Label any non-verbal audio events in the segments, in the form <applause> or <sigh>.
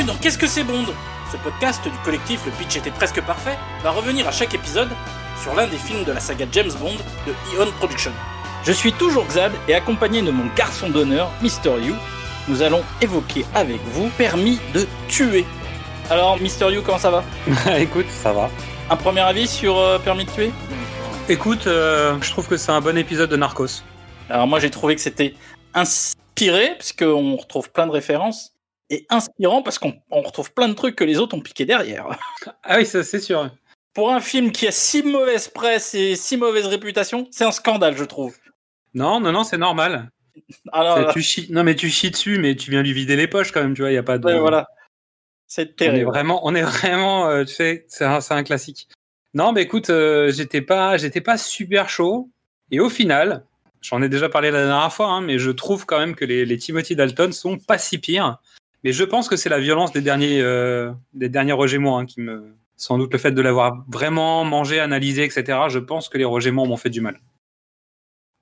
Bienvenue dans Qu'est-ce que c'est Bond? Ce podcast du collectif Le Pitch était presque parfait va revenir à chaque épisode sur l'un des films de la saga James Bond de Eon Production. Je suis toujours Xad et accompagné de mon garçon d'honneur, Mister You, nous allons évoquer avec vous Permis de tuer. Alors, Mister You, comment ça va? <laughs> Écoute, ça va. Un premier avis sur euh, Permis de tuer? Écoute, euh, je trouve que c'est un bon épisode de Narcos. Alors moi j'ai trouvé que c'était inspiré, parce qu'on retrouve plein de références, et inspirant parce qu'on on retrouve plein de trucs que les autres ont piqué derrière. <laughs> Ah oui, ça c'est sûr. Pour un film qui a si mauvaise presse et si mauvaise réputation, c'est un scandale, je trouve. Non, non, non, c'est normal. Alors, Ça, tu chies- Non, mais tu chies dessus, mais tu viens lui vider les poches quand même, tu vois, il y a pas de... ouais, voilà. C'est On est terrible. vraiment, on est <laughs> vraiment, euh, tu sais, c'est un, classique. Non, mais écoute, euh, j'étais pas, j'étais pas super chaud. Et au final, j'en ai déjà parlé la dernière fois, hein, mais je trouve quand même que les, les Timothy Dalton sont pas si pires. Mais je pense que c'est la violence des derniers, euh, des derniers hein, qui me, sans doute le fait de l'avoir vraiment mangé, analysé, etc. Je pense que les Roger Moore m'ont fait du mal.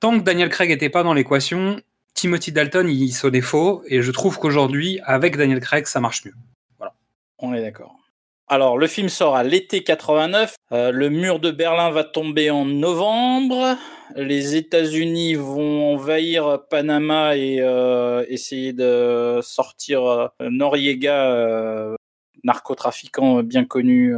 Tant que Daniel Craig n'était pas dans l'équation, Timothy Dalton il sonnait faux, et je trouve qu'aujourd'hui, avec Daniel Craig, ça marche mieux. On est d'accord. Alors, le film sort à l'été 89. Euh, le mur de Berlin va tomber en novembre. Les États-Unis vont envahir Panama et euh, essayer de sortir euh, Noriega, euh, narcotrafiquant bien connu,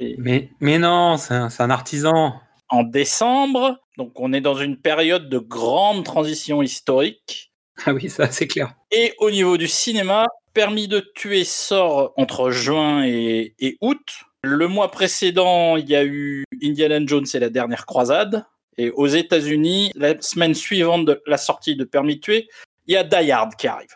et- Mais, mais non, c'est un, c'est un artisan. en décembre. Donc, on est dans une période de grande transition historique. <laughs> Ah oui, ça c'est clair. Et au niveau du cinéma, Permis de tuer sort entre juin et, et août. Le mois précédent, il y a eu Indiana Jones et la dernière croisade. Et aux États-Unis, la semaine suivante de la sortie de Permis de tuer, il y a Die Hard qui arrive.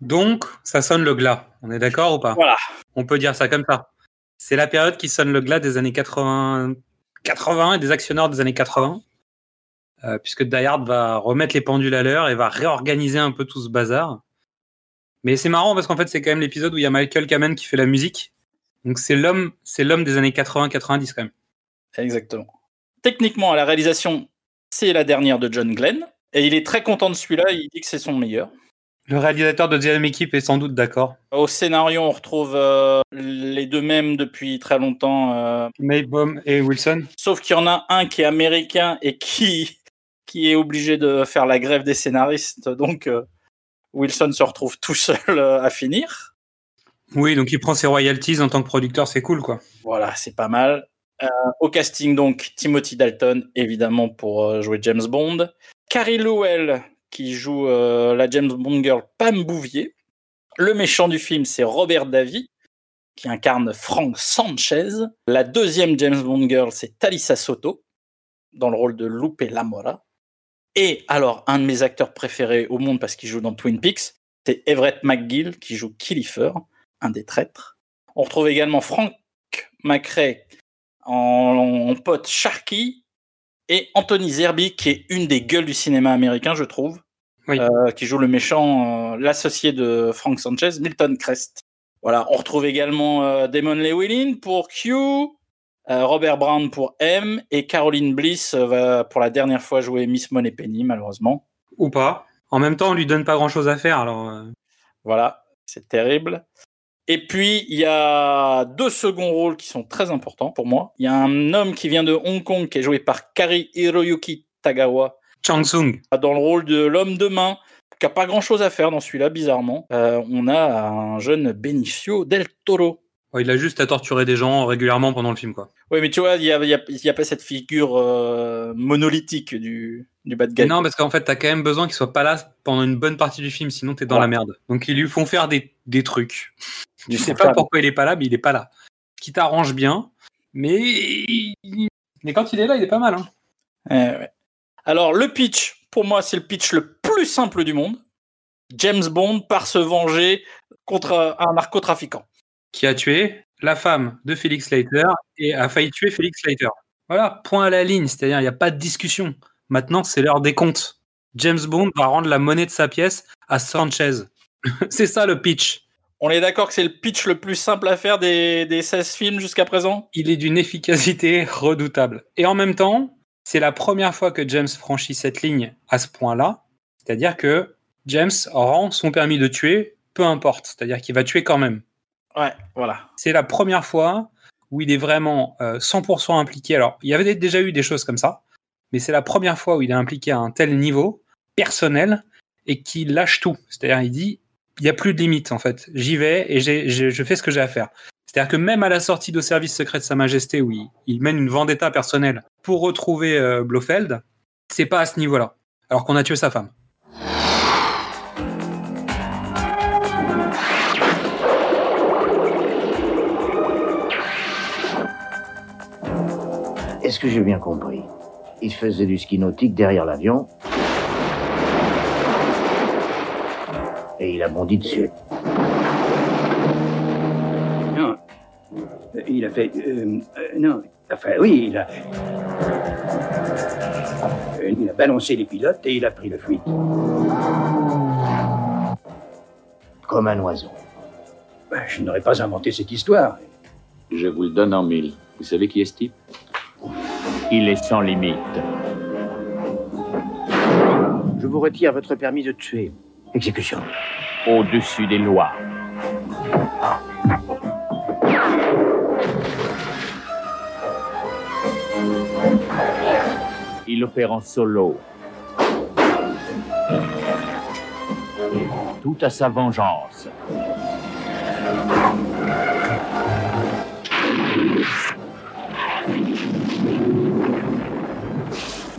Donc, ça sonne le glas. On est d'accord ou pas? Voilà. On peut dire ça comme ça. C'est la période qui sonne le glas des années 80, 80 et des actionnaires des années 80. euh, puisque Die Hard va remettre les pendules à l'heure et va réorganiser un peu tout ce bazar. Mais c'est marrant parce qu'en fait, c'est quand même l'épisode où il y a Michael Kamen qui fait la musique. Donc c'est l'homme, c'est l'homme des années 80-90 quand même. Exactement. Techniquement, à la réalisation, c'est la dernière de John Glenn. Et il est très content de celui-là. Il dit que c'est son meilleur. Le réalisateur de Deuxième Équipe est sans doute d'accord. Au scénario, on retrouve euh, les deux mêmes depuis très longtemps. euh, Maybaum et Wilson. Sauf qu'il y en a un qui est américain et qui, qui est obligé de faire la grève des scénaristes. Donc, euh, Wilson se retrouve tout seul euh, à finir. Oui, donc il prend ses royalties en tant que producteur, c'est cool quoi. Voilà, c'est pas mal. Euh, au casting, donc, Timothy Dalton, évidemment, pour euh, jouer James Bond. Carrie Lowell, qui joue euh, la James Bond girl Pam Bouvier. Le méchant du film, c'est Robert Davy, qui incarne Frank Sanchez. La deuxième James Bond girl, c'est Talisa Soto, dans le rôle de Lupe Lamora. Et alors, un de mes acteurs préférés au monde, parce qu'il joue dans Twin Peaks, c'est Everett McGill, qui joue Killifer, un des traîtres. On retrouve également Frank McRae en, en pote Sharky et Anthony Zerby, qui est une des gueules du cinéma américain, je trouve, Oui. euh, qui joue le méchant, euh, l'associé de Frank Sanchez, Milton Crest. Voilà, on retrouve également euh, Damon Llewellyn pour Q, euh, Robert Brown pour M, et Caroline Bliss va pour la dernière fois jouer Miss Moneypenny, malheureusement. Ou pas. En même temps, on lui donne pas grand chose à faire, alors. Voilà, c'est terrible. Et puis, il y a deux seconds rôles qui sont très importants pour moi. Il y a un homme qui vient de Hong Kong, qui est joué par Kari Hiroyuki Tagawa, Chang Sung. dans le rôle de l'homme de main, qui a pas grand-chose à faire dans celui-là, bizarrement. Euh, on a un jeune Benicio del Toro. Ouais, il a juste à torturer des gens régulièrement pendant le film, quoi. Oui, mais tu vois, il n'y a, y a- il y a pas cette figure euh, monolithique du, du bad guy. Non, parce qu'en fait, t'as quand même besoin qu'il soit pas là pendant une bonne partie du film, sinon t'es dans Ouais. la merde. Donc ils lui font faire des, des trucs. Je sais faux pas pourquoi il est pas là, mais il est pas là. Ce qui t'arrange bien, mais mais quand il est là, il est pas mal. Hein. Eh ouais. Alors, le pitch, pour moi, c'est le pitch le plus simple du monde. James Bond part se venger contre un narcotrafiquant. Qui a tué la femme de Felix Leiter et a failli tuer Felix Leiter. Voilà, point à la ligne, c'est-à-dire il n'y a pas de discussion. Maintenant, c'est l'heure des comptes. James Bond va rendre la monnaie de sa pièce à Sanchez. <laughs> c'est ça le pitch. On est d'accord que c'est le pitch le plus simple à faire des, des 16 films jusqu'à présent? Il est d'une efficacité redoutable. Et en même temps, c'est la première fois que James franchit cette ligne à ce point-là. C'est-à-dire que James rend son permis de tuer peu importe. C'est-à-dire qu'il va tuer quand même. Ouais, voilà. C'est la première fois où il est vraiment 100% euh, impliqué. Alors, il y avait déjà eu des choses comme ça, mais c'est la première fois où il est impliqué à un tel niveau personnel et qu'il lâche tout. C'est-à-dire, il dit, n'y a plus de limite en fait. J'y vais et je fais ce que j'ai à faire. C'est-à-dire que même à la sortie de service secret de Sa Majesté, où il, mène une vendetta personnelle pour retrouver euh, Blofeld, c'est pas à ce niveau-là. Alors qu'on a tué sa femme. Est-ce que j'ai bien compris? Il faisait du ski nautique derrière l'avion et il a bondi dessus. Non, il a fait... Euh, euh, non, enfin oui, il a... Euh, il a balancé les pilotes et il a pris le fuite. Comme un oiseau. Ben, je n'aurais pas inventé cette histoire. Je vous le donne en mille. Vous savez qui est ce type? Il est sans limite. Je vous retire votre permis de tuer. Exécution. Au-dessus des lois. Il opère en solo. Tout à sa vengeance.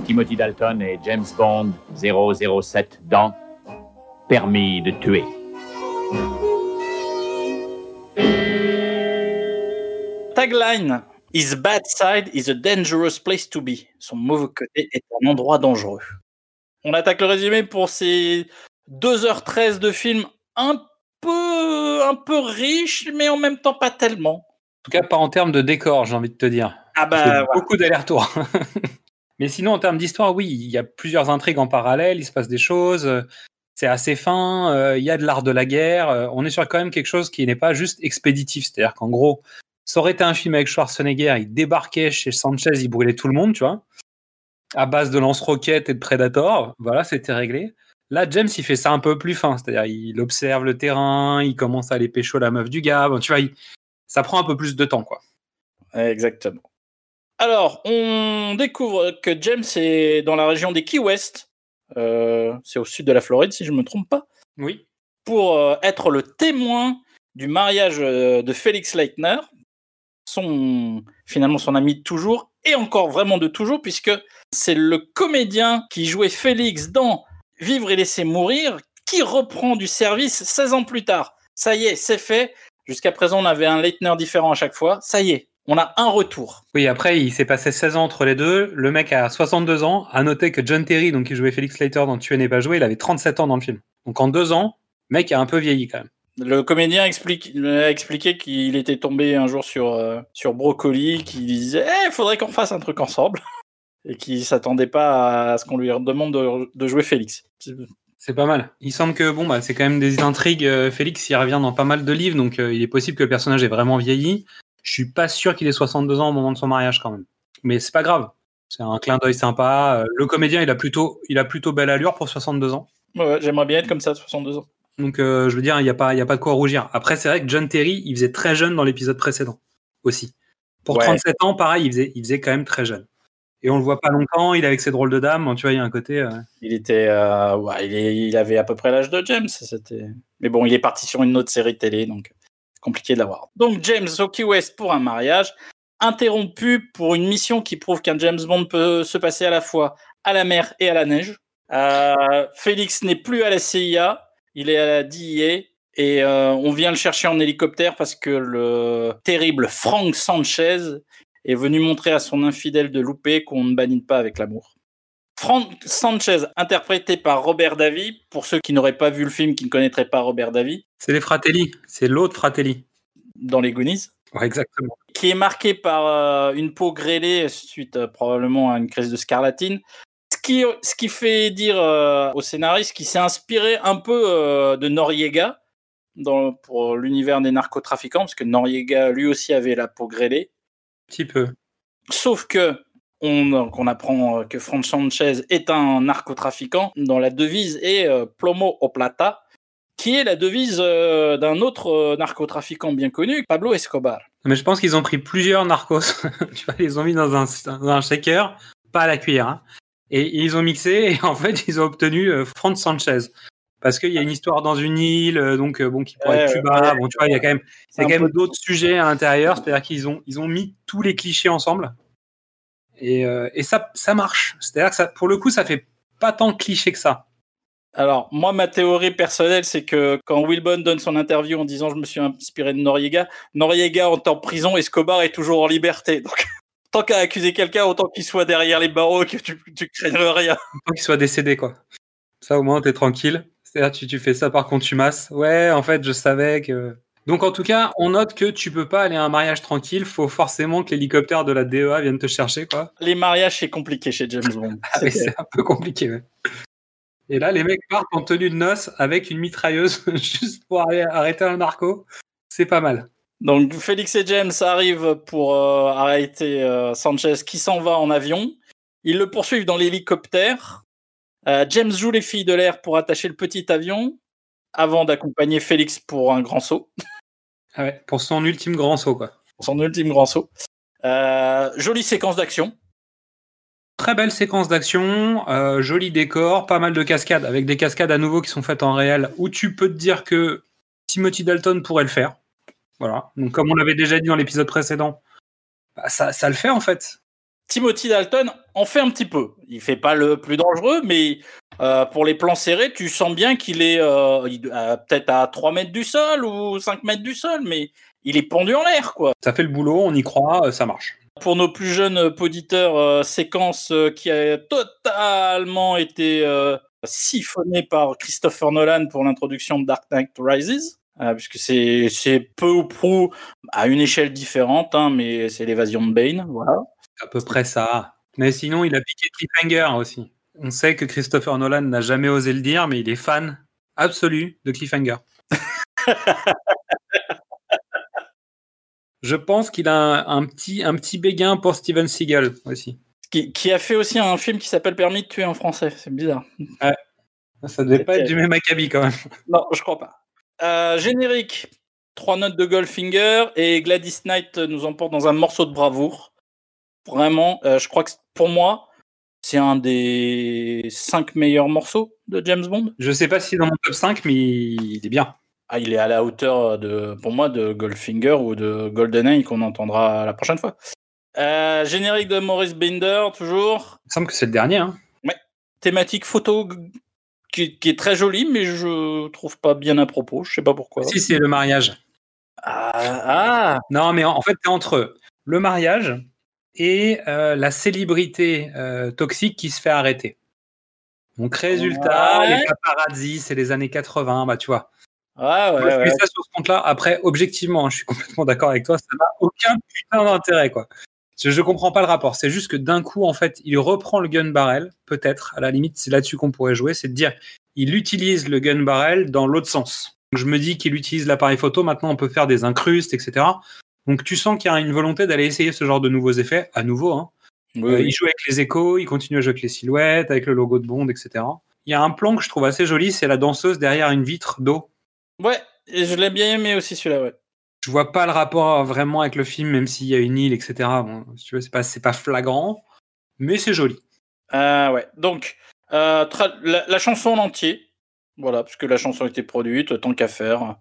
Timothy Dalton et James Bond 007 dans Permis de tuer. Tagline His bad side is a dangerous place to be. Son mauvais côté est un endroit dangereux. On attaque le résumé pour ces 2h13 de film un peu, un peu riche, mais en même temps pas tellement. En tout cas, pas en termes de décor, j'ai envie de te dire. Ah bah, beaucoup d'allers-retours. <laughs> mais sinon, en termes d'histoire, oui, il y a plusieurs intrigues en parallèle, il se passe des choses, c'est assez fin, euh, il y a de l'art de la guerre, euh, on est sur quand même quelque chose qui n'est pas juste expéditif, c'est-à-dire qu'en gros, ça aurait été un film avec Schwarzenegger, il débarquait chez Sanchez, il brûlait tout le monde, tu vois, à base de lance-roquettes et de Predator. Voilà, c'était réglé. Là, James, il fait ça un peu plus fin, c'est-à-dire il observe le terrain, il commence à aller pécho la meuf du gars. tu vois, ça prend un peu plus de temps, quoi. Exactement. Alors, on découvre que James est dans la région des Key West. Euh, c'est au sud de la Floride, si je ne me trompe pas. Oui. Pour euh, être le témoin du mariage euh, de Félix Leitner, son finalement son ami de toujours et encore vraiment de toujours puisque c'est le comédien qui jouait Félix dans Vivre et laisser mourir qui reprend du service 16 ans plus tard. Ça y est, c'est fait. Jusqu'à présent, on avait un Leitner différent à chaque fois. Ça y est, on a un retour. Oui, après, il s'est passé 16 ans entre les deux. Le mec a 62 ans. À noter que John Terry, donc qui jouait Félix Leiter dans Tu n'est pas joué, il avait 37 ans dans le film. Donc en deux ans, le mec a un peu vieilli quand même. Le comédien explique, a expliqué qu'il était tombé un jour sur, euh, sur Brocoli, qui disait il eh, faudrait qu'on fasse un truc ensemble. Et qui s'attendait pas à ce qu'on lui demande de, jouer Félix. C'est pas mal. Il semble que bon, bah, c'est quand même des intrigues. Euh, Félix, il revient dans pas mal de livres, donc euh, il est possible que le personnage ait vraiment vieilli. Je suis pas sûr qu'il ait 62 ans au moment de son mariage quand même. Mais c'est pas grave. C'est un clin d'œil sympa. Le comédien, il a plutôt, il a plutôt belle allure pour 62 ans. Ouais, j'aimerais bien être comme ça, 62 ans. Donc, euh, je veux dire, il n'y a, pas, y a pas de quoi rougir. Après, c'est vrai que John Terry, il faisait très jeune dans l'épisode précédent aussi. Pour 37 ans, pareil, il faisait, il faisait quand même très jeune. Et on le voit pas longtemps, il est avec ses drôles de dames, tu vois, il y a un côté. Euh, il était, euh, ouais, il, il, avait à peu près l'âge de James, c'était. Mais bon, il est parti sur une autre série télé, donc compliqué de l'avoir. Donc James au Key West pour un mariage, interrompu pour une mission qui prouve qu'un James Bond peut se passer à la fois à la mer et à la neige. Félix n'est plus à la CIA, il est à la DIA et euh, on vient le chercher en hélicoptère parce que le terrible Frank Sanchez est venu montrer à son infidèle de louper qu'on ne bannit pas avec l'amour. Frank Sanchez, interprété par Robert Davy, pour ceux qui n'auraient pas vu le film, qui ne connaîtraient pas Robert Davy. C'est les Fratelli, c'est l'autre Fratelli. Dans les Goonies. Ouais, exactement. Qui est marqué par euh, une peau grêlée suite euh, probablement à une crise de scarlatine, ce qui fait dire euh, au scénariste qu'il s'est inspiré un peu de Noriega dans, pour l'univers des narcotrafiquants, parce que Noriega lui aussi avait la peau grêlée. Un petit peu. Sauf que on, apprend que Franz Sanchez est un narcotrafiquant dont la devise est euh, plomo o plata, qui est la devise euh, d'un autre euh, narcotrafiquant bien connu, Pablo Escobar. Mais je pense qu'ils ont pris plusieurs narcos. <laughs> tu vois, ils les ont mis dans un, dans un shaker, pas à la cuillère. hein. Et ils ont mixé et en fait, <laughs> ils ont obtenu euh, Franz Sanchez. Parce qu'il y a une histoire dans une île, euh, donc euh, bon, qui pourrait être Cuba. Bon, tu vois, il y a quand même, C'est il y a un quand même d'autres sujets à l'intérieur. C'est-à-dire qu'ils ont, ils ont mis tous les clichés ensemble. Et, euh, et ça, ça marche. C'est-à-dire que ça, pour le coup, ça fait pas tant de clichés que ça. Alors, moi, ma théorie personnelle, c'est que quand Wilbon donne son interview en disant je me suis inspiré de Noriega, Noriega est en prison, Escobar est toujours en liberté. Donc, <laughs> tant qu'à accuser quelqu'un, autant qu'il soit derrière les barreaux que tu, tu craignes rien. Tant qu'il soit décédé, quoi. Ça, au moins, t'es tranquille. C'est-à-dire, tu, tu fais ça par contumace. Ouais, en fait, je savais que. Donc, en tout cas, on note que tu peux pas aller à un mariage tranquille. Faut forcément que l'hélicoptère de la DEA vienne te chercher, quoi. Les mariages, c'est compliqué chez James Bond. <laughs> Ah, C'est- c'est un peu compliqué, ouais. Et là, les mecs partent en tenue de noces avec une mitrailleuse <laughs> juste pour aller arrêter un narco. C'est pas mal. Donc, Félix et James arrivent pour euh, arrêter euh, Sanchez qui s'en va en avion. Ils le poursuivent dans l'hélicoptère. Euh, James joue les filles de l'air pour attacher le petit avion avant d'accompagner Félix pour un grand saut. <laughs> Ah ouais, pour son ultime grand saut, quoi. son ultime grand saut. Euh, jolie séquence d'action. Très belle séquence d'action, euh, joli décor, pas mal de cascades, avec des cascades à nouveau qui sont faites en réel, où tu peux te dire que Timothy Dalton pourrait le faire. Voilà. Donc, comme on l'avait déjà dit dans l'épisode précédent, bah, ça, ça le fait en fait. Timothy Dalton en fait un petit peu. Il fait pas le plus dangereux, mais euh, pour les plans serrés, tu sens bien qu'il est euh, euh, peut-être à 3 mètres du sol ou 5 mètres du sol, mais il est pendu en l'air, quoi. Ça fait le boulot, on y croit, ça marche. Pour nos plus jeunes auditeurs, euh, séquence qui a totalement été siphonnée par Christopher Nolan pour l'introduction de Dark Knight Rises. puisque c'est c'est peu ou prou à une échelle différente, hein, mais c'est l'évasion de Bane, voilà. À peu près ça. Mais sinon, il a piqué Cliffhanger aussi. On sait que Christopher Nolan n'a jamais osé le dire, mais il est fan absolu de Cliffhanger. <laughs> Je pense qu'il a un, un petit, un petit béguin pour Steven Seagal aussi. Qui, qui a fait aussi un film qui s'appelle Permis de tuer en français. C'est bizarre. Ça devait pas être du même acabit quand même. <laughs> Non, je crois pas. Euh, générique. Trois notes de Goldfinger et Gladys Knight nous emporte dans un morceau de bravoure. Vraiment, euh, je crois que pour moi, c'est un des cinq meilleurs morceaux de James Bond. Je sais pas si c'est dans mon top 5, mais il est bien. Ah, il est à la hauteur de, pour moi, de Goldfinger ou de GoldenEye qu'on entendra la prochaine fois. Euh, générique de Maurice Binder, toujours. Il me semble que c'est le dernier. Hein. Thématique photo qui, qui est très jolie, mais je trouve pas bien à propos. Je sais pas pourquoi. Si, c'est le mariage. Ah, ah, Non, mais en, en fait, c'est entre le mariage et euh, la célébrité euh, toxique qui se fait arrêter. Donc, résultat, Ouais. les paparazzi, c'est les années 80, bah tu vois. ouais, ouais, Moi, je mets ouais. ça sur ce compte-là. Après, objectivement, hein, je suis complètement d'accord avec toi, ça n'a aucun putain d'intérêt, quoi. Je, je comprends pas le rapport. C'est juste que d'un coup, en fait, il reprend le gun barrel, peut-être. À la limite, c'est là-dessus qu'on pourrait jouer, c'est de dire, il utilise le gun barrel dans l'autre sens. Donc, je me dis qu'il utilise l'appareil photo. Maintenant, on peut faire des incrustes, etc. Donc, tu sens qu'il y a une volonté d'aller essayer ce genre de nouveaux effets, à nouveau. Hein. Oui, Euh, oui. il joue avec les échos, il continue à jouer avec les silhouettes, avec le logo de Bond, etc. Il y a un plan que je trouve assez joli, c'est la danseuse derrière une vitre d'eau. Ouais, et je l'ai bien aimé aussi celui-là, ouais. je vois pas le rapport vraiment avec le film, même s'il y a une île, etc. Bon, si tu veux, c'est pas, flagrant, mais c'est joli. Euh, ouais. Donc, euh, la, la chanson en entier, voilà, puisque la chanson a été produite, tant qu'à faire,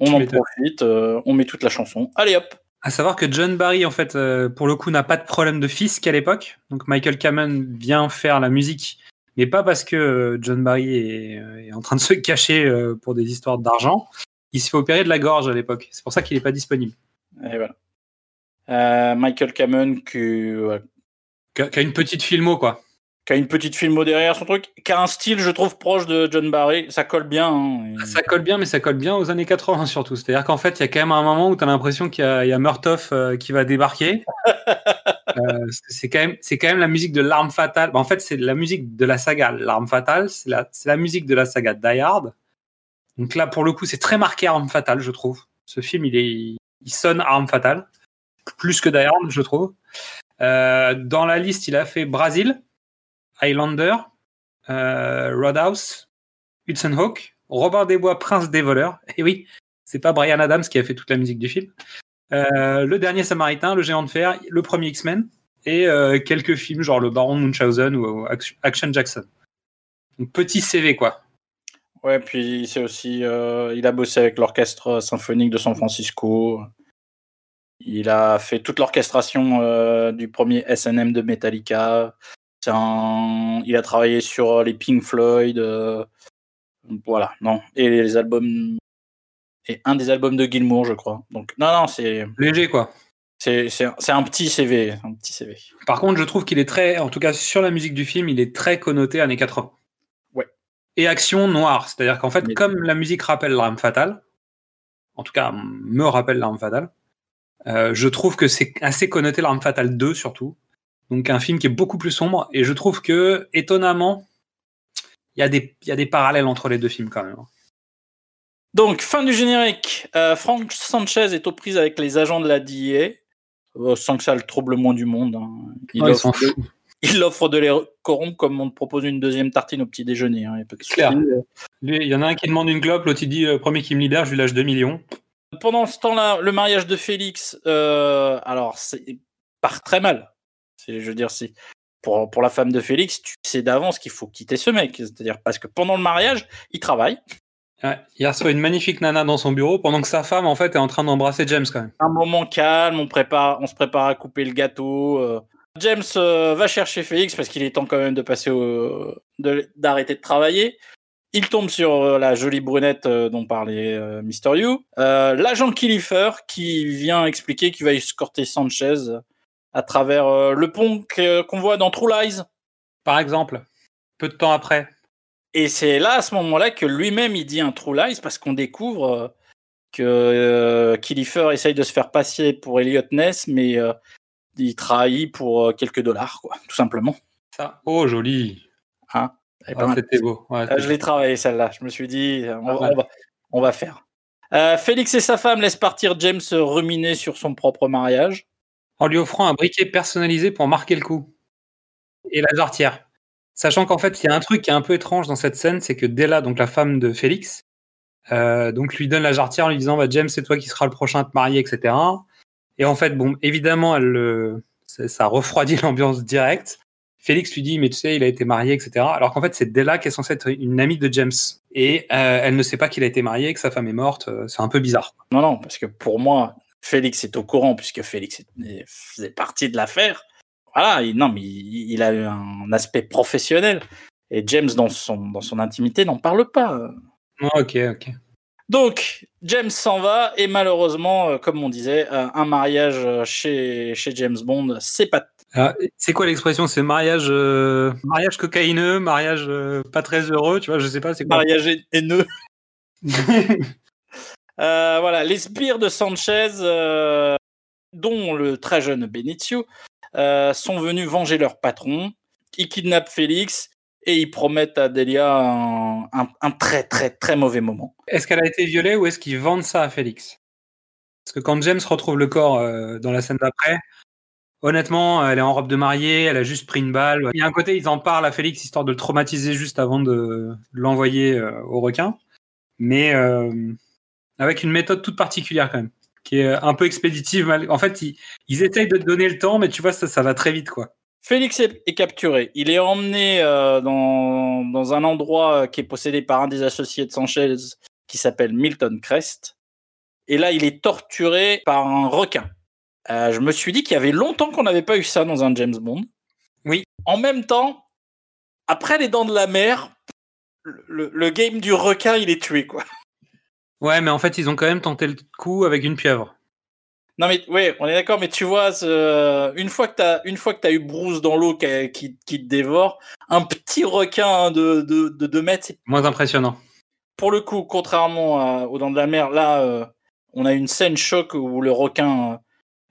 on Tu en profite, euh, on met toute la chanson. Allez hop À savoir que John Barry, en fait, euh, pour le coup, n'a pas de problème de fisc à l'époque. Donc Michael Kamen vient faire la musique, mais pas parce que euh, John Barry est, est en train de se <laughs> cacher euh, pour des histoires d'argent. Il se fait opérer de la gorge à l'époque. C'est pour ça qu'il n'est pas disponible. Et voilà. Euh, Michael Kamen qui, ouais, qui a une petite filmo, quoi. Qui a une petite filmo derrière son truc, qui a un style, je trouve, proche de John Barry. Ça colle bien. hein, et- Ça colle bien, mais ça colle bien aux années 80 surtout. C'est-à-dire qu'en fait, il y a quand même un moment où tu as l'impression qu'il y a, y a Murtoff euh, qui va débarquer. <laughs> Euh, c'est quand même, c'est quand même la musique de l'arme fatale. Bah, en fait, c'est la musique de la saga l'arme fatale. C'est la, c'est la musique de la saga Die Hard. Donc là, pour le coup, c'est très marqué arme fatale, je trouve. Ce film, il est, il sonne arme fatale plus que Die Hard, je trouve. Euh, dans la liste, il a fait Brazil, Highlander, euh, Roadhouse, Hudson Hawk, Robin des Bois, Prince des voleurs. <laughs> Et oui, c'est pas Brian Adams qui a fait toute la musique du film. Euh, le dernier Samaritain, Le Géant de Fer, le premier X-Men et euh, quelques films genre Le Baron Munchausen ou Action Jackson. Petit CV quoi. Ouais, puis c'est aussi, euh, il a bossé avec l'orchestre symphonique de San Francisco. Il a fait toute l'orchestration du premier SNM de Metallica. Un... Il a travaillé sur les Pink Floyd. euh, Voilà, non. Et les albums. Et un des albums de Gilmour, je crois. Donc, non, non, c'est Léger quoi. c'est un, c'est un petit CV. Un petit CV. Par contre, je trouve qu'il est très, en tout cas sur la musique du film, il est très connoté années 80. Ouais. Et action noire, c'est-à-dire qu'en fait, Mais- comme la musique rappelle l'arme fatale, en tout cas me rappelle l'arme fatale, euh, je trouve que c'est assez connoté l'arme fatale 2 surtout. Donc un film qui est beaucoup plus sombre et je trouve que étonnamment, il y a des, il y a des parallèles entre les deux films quand même. Donc, fin du générique. Euh, Frank Sanchez est aux prises avec les agents de la DIA. euh, sans que ça le trouble le moins du monde. hein. Il, Ouais, offre de, foutent. il offre de les corrompre comme on te propose une deuxième tartine au petit déjeuner. hein, Il y en a un qui demande une globe, l'autre il dit euh, premier qui me libère, je lui lâche 2 millions. Pendant ce temps-là, le mariage de Félix, euh, alors, c'est part très mal. Je veux dire, c'est pour, pour la femme de Félix, tu sais d'avance qu'il faut quitter ce mec. C'est-à-dire parce que pendant le mariage, il travaille. Ouais, il reçoit une magnifique nana dans son bureau pendant que sa femme en fait est en train d'embrasser James quand même. Un moment calme, on, prépare, on se prépare à couper le gâteau. euh. James euh, va chercher Félix parce qu'il est temps quand même de passer au, d'arrêter de travailler. Il tombe sur euh, la jolie brunette euh, dont parlait Mister You. L'agent Killifer qui vient expliquer qu'il va escorter Sanchez à travers euh, le pont qu'on voit dans True Lies. Par exemple, peu de temps après, Et c'est là, à ce moment-là, que lui-même, il dit un True Lies parce qu'on découvre euh, que euh, Killifer essaye de se faire passer pour Elliot Ness, mais euh, il trahit pour euh, quelques dollars, quoi, tout simplement. ça. Oh joli. Pas Ah. C'était beau. Ouais, je l'ai travaillé, celle-là. Je me suis dit, on, va- on va, on va faire. Félix et sa femme laissent partir James ruminer sur son propre mariage. En lui offrant un briquet personnalisé pour marquer le coup. Et la jarretière. Sachant qu'en fait, il y a un truc qui est un peu étrange dans cette scène, c'est que Della, donc la femme de Félix, euh, donc lui donne la jarretière en lui disant bah, James, c'est toi qui seras le prochain à te marier, etc. Et en fait, bon, évidemment, elle, le- ça refroidit <laughs> l'ambiance directe. Félix lui dit mais tu sais, il a été marié, etc. Alors qu'en fait, c'est Della qui est censée être une amie de James. Et euh, elle ne sait pas qu'il a été marié, que sa femme est morte. euh, C'est un peu bizarre. Non, non, parce que pour moi, Félix est au courant, puisque Félix faisait partie de l'affaire. Voilà, il, non, mais il, il a eu un aspect professionnel. Et James, dans son, dans son intimité, n'en parle pas. Ah, ok, ok. Donc, James s'en va, et malheureusement, euh, comme on disait, euh, un mariage euh, chez, chez James Bond, c'est pas. Ah, c'est quoi l'expression? C'est mariage, euh, mariage cocaïneux, mariage euh, pas très heureux, tu vois Je sais pas, c'est quoi? Mariage haineux. <laughs> Euh, voilà, les sbires de Sanchez, euh, dont le très jeune Benicio, euh, sont venus venger leur patron. Ils kidnappent Félix et ils promettent à Delia un, un- très très très mauvais moment. Est-ce qu'elle a été violée ou est-ce qu'ils vendent ça à Félix? Parce que quand James retrouve le corps dans la scène d'après, honnêtement, elle est en robe de mariée, elle a juste pris une balle. Il y a un côté, ils en parlent à Félix histoire de le traumatiser juste avant de l'envoyer au requin, mais avec une méthode toute particulière quand même, qui est un peu expéditive. mal- En fait, ils, ils essayent de te donner le temps, mais tu vois, ça, ça va très vite, quoi. Félix est, est capturé. Il est emmené euh, dans, dans un endroit euh, qui est possédé par un des associés de Sanchez qui s'appelle Milton Crest. Et là, il est torturé par un requin. Euh, je me suis dit qu'il y avait longtemps qu'on n'avait pas eu ça dans un James Bond. Oui. En même temps, après les dents de la mer, le- le game du requin, il est tué, quoi. Ouais, mais en fait, ils ont quand même tenté le coup avec une pieuvre. Non mais ouais, on est d'accord, mais tu vois, une fois que que t'as eu Bruce dans l'eau qui, qui, qui te dévore, un petit requin de, de, de 2 mètres, c'est Moins impressionnant. pour le coup, contrairement à- aux dents de la mer, là, euh, on a une scène choc où le requin euh,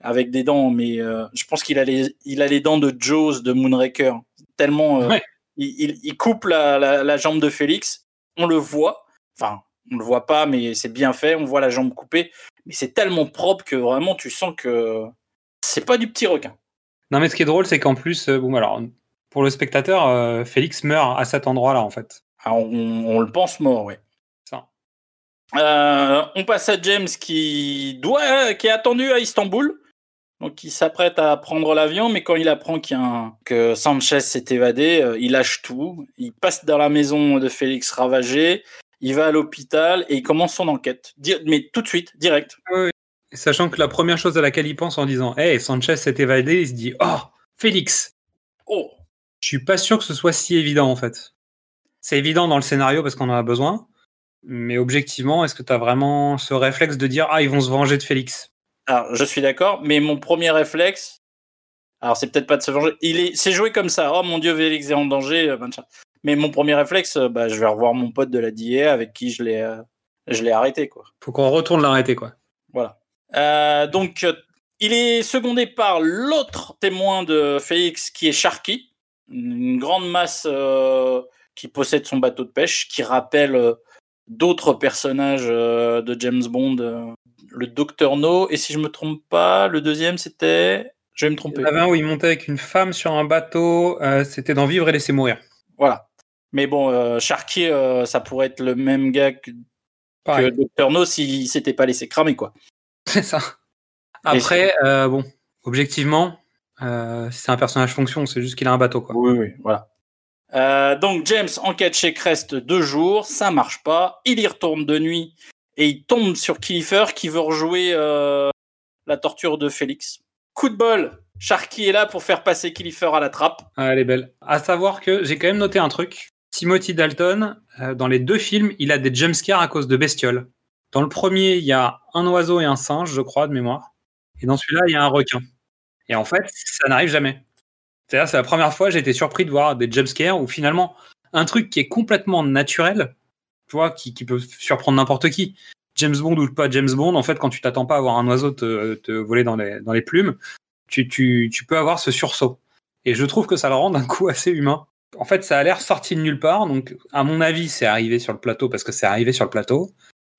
avec des dents, mais euh, je pense qu'il a les il a les dents de Jaws de Moonraker, tellement Ouais. il, il, il coupe la, la, la jambe de Félix, on le voit, enfin on le voit pas, mais c'est bien fait, on voit la jambe coupée, mais c'est tellement propre que vraiment tu sens que c'est pas du petit requin. Non, mais ce qui est drôle, c'est qu'en plus, euh, bon, alors, pour le spectateur, euh, Félix meurt à cet endroit-là, en fait. Ah, on, on le pense mort, ouais. Ça. Euh, on passe à James qui doit, qui est attendu à Istanbul. Donc il s'apprête à prendre l'avion, mais quand il apprend un- que Sanchez s'est évadé, euh, il lâche tout. Il passe dans la maison de Félix ravagée. Il va à l'hôpital et il commence son enquête. Mais tout de suite, direct. Sachant que la première chose à laquelle il pense en disant Hey, Sanchez s'est évadé, il se dit Oh, Félix Oh, Je suis pas sûr que ce soit si évident en fait. C'est évident dans le scénario parce qu'on en a besoin, mais objectivement, est-ce que tu as vraiment ce réflexe de dire Ah, ils vont se venger de Félix? Alors, je suis d'accord, mais mon premier réflexe, alors c'est peut-être pas de se venger, il est, c'est joué comme ça. Oh mon dieu, Félix est en danger, euh, machin. Mais mon premier réflexe, euh, bah, je vais revoir mon pote de la DIA avec qui je l'ai, euh, je l'ai arrêté, quoi. Faut qu'on retourne l'arrêter quoi. Voilà. Euh, donc, il est secondé par l'autre témoin de Félix, qui est Sharky, une grande masse euh, qui possède son bateau de pêche, qui rappelle d'autres personnages de James Bond, le Docteur No, et si je me trompe pas, le deuxième c'était, je vais me Il tromper. y en avait un où il montait avec une femme sur un bateau, euh, c'était d'en vivre et laisser mourir. Voilà. Mais bon, euh, Sharky, euh, ça pourrait être le même gars que. Docteur No s'il s'était pas laissé cramer, quoi. C'est ça. Après, euh, bon, objectivement, euh, c'est un personnage fonction, c'est juste qu'il a un bateau quoi. Oui, oui, voilà. Donc James enquête chez Crest deux jours, ça marche pas. Il y retourne de nuit et il tombe sur Kiefer qui veut rejouer la torture de Félix. Coup de bol, Sharky est là pour faire passer Kiefer à la trappe. Ah, elle est belle. À savoir que j'ai quand même noté un truc. Timothy Dalton, euh, dans les deux films, il a des jumpscares à cause de bestioles. Dans le premier, il y a un oiseau et un singe, je crois, de mémoire. Et dans celui-là, il y a un requin. Et en fait, ça n'arrive jamais. C'est-à-dire, c'est la première fois j'ai été surpris de voir des jumpscares où finalement, un truc qui est complètement naturel, tu vois, qui, peut surprendre n'importe qui. James Bond ou pas James Bond, en fait, quand tu t'attends pas à voir un oiseau te, voler dans les, plumes, tu, tu, tu peux avoir ce sursaut. Et je trouve que ça le rend d'un coup assez humain. En fait, ça a l'air sorti de nulle part. Donc, à mon avis, c'est arrivé sur le plateau parce que c'est arrivé sur le plateau.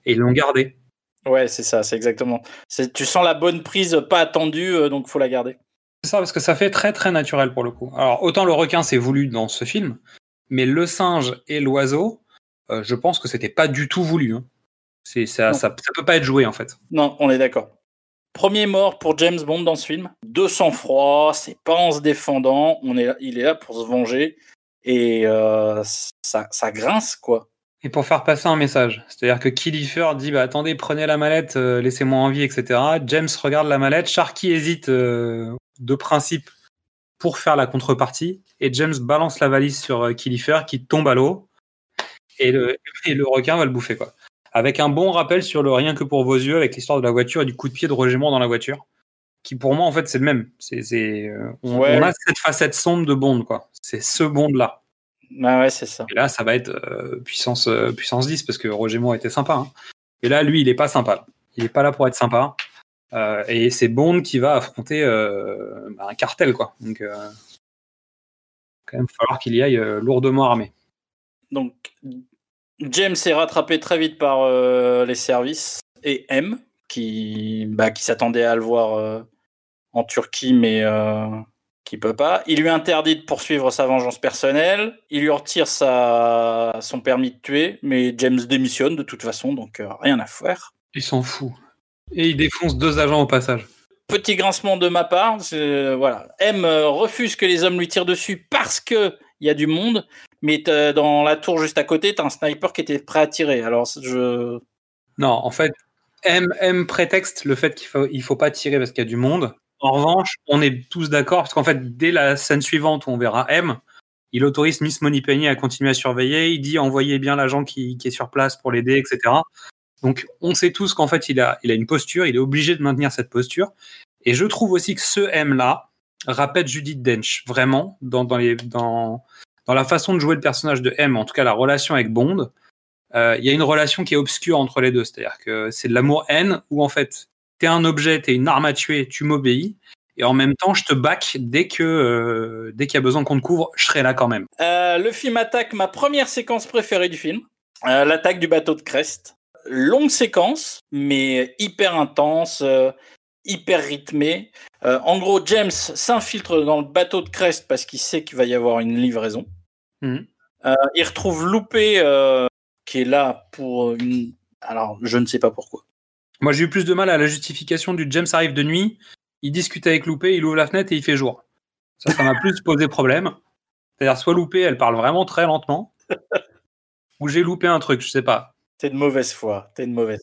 Et ils l'ont gardé. Ouais, c'est ça, c'est exactement. Tu sens la bonne prise pas attendue, euh, donc faut la garder. C'est ça, parce que ça fait très très naturel pour le coup. Alors, autant le requin, c'est voulu dans ce film, mais le singe et l'oiseau, euh, je pense que c'était pas du tout voulu. hein. C'est, ça, ça, ça peut pas être joué en fait. Non, on est d'accord. Premier mort pour James Bond dans ce film. De sang-froid, c'est pas en se défendant. On est, là- il est là pour se venger. Et euh, ça, ça grince, quoi. Et pour faire passer un message, c'est-à-dire que Killifer dit bah attendez, prenez la mallette, euh, laissez-moi en vie, etc. James regarde la mallette, Sharky hésite euh, de principe pour faire la contrepartie, et James balance la valise sur euh, Killifer qui tombe à l'eau, et le, <laughs> et le requin va le bouffer quoi. Avec un bon rappel sur le rien que pour vos yeux, avec l'histoire de la voiture et du coup de pied de Roger Moore dans la voiture, qui pour moi en fait c'est le même. C'est, c'est, euh, on, Ouais. on a cette facette sombre de Bond quoi. C'est ce Bond là. Ah ouais, c'est ça. Et là, ça va être euh, puissance, euh, puissance 10 parce que Roger Moore était sympa. hein. Et là, lui, il est pas sympa. là. Il est pas là pour être sympa. Euh, et c'est Bond qui va affronter bah, un cartel, quoi. Donc, quand même falloir qu'il y aille lourdement armé. Donc, James est rattrapé très vite par les services et M, qui, bah, qui s'attendait à le voir en Turquie, mais qui peut pas. Il lui interdit de poursuivre sa vengeance personnelle. Il lui retire sa, son permis de tuer, mais James démissionne de toute façon, donc euh, rien à faire. Il s'en fout. Et il défonce deux agents au passage. Petit grincement de ma part, voilà. M euh, refuse que les hommes lui tirent dessus parce que il y a du monde, mais t'as- dans la tour juste à côté, t'as un sniper qui était prêt à tirer. Alors je Non, en fait, M, M prétexte le fait qu'il faut, il faut pas tirer parce qu'il y a du monde. En revanche, on est tous d'accord parce qu'en fait, dès la scène suivante où on verra M, il autorise Miss Moneypenny à continuer à surveiller. Il dit envoyez bien l'agent qui, est sur place pour l'aider, etc. Donc, on sait tous qu'en fait, il a, une posture, il est obligé de maintenir cette posture. Et je trouve aussi que ce M-là rappelle Judith Dench, vraiment, dans la façon de jouer le personnage de M, en tout cas la relation avec Bond. euh, Il y a une relation qui est obscure entre les deux. C'est-à-dire que c'est de l'amour-haine où, en fait, t'es un objet, t'es une arme à tuer, tu m'obéis. Et en même temps, je te back dès que euh, dès qu'il y a besoin qu'on te couvre, je serai là quand même. Euh, le film attaque ma première séquence préférée du film, euh, l'attaque du bateau de Crest. Longue séquence, mais hyper intense, hyper rythmée. En gros, James s'infiltre dans le bateau de Crest parce qu'il sait qu'il va y avoir une livraison. Mhm. Il retrouve Loupé, qui est là pour une- Alors, je ne sais pas pourquoi. Moi, j'ai eu plus de mal à la justification du James arrive de nuit, il discute avec Loupé, il ouvre la fenêtre et il fait jour. Ça, ça m'a <laughs> plus posé problème. C'est-à-dire, soit Loupé, elle parle vraiment très lentement, <laughs> ou j'ai loupé un truc, je sais pas. T'es de mauvaise foi. T'es de mauvaise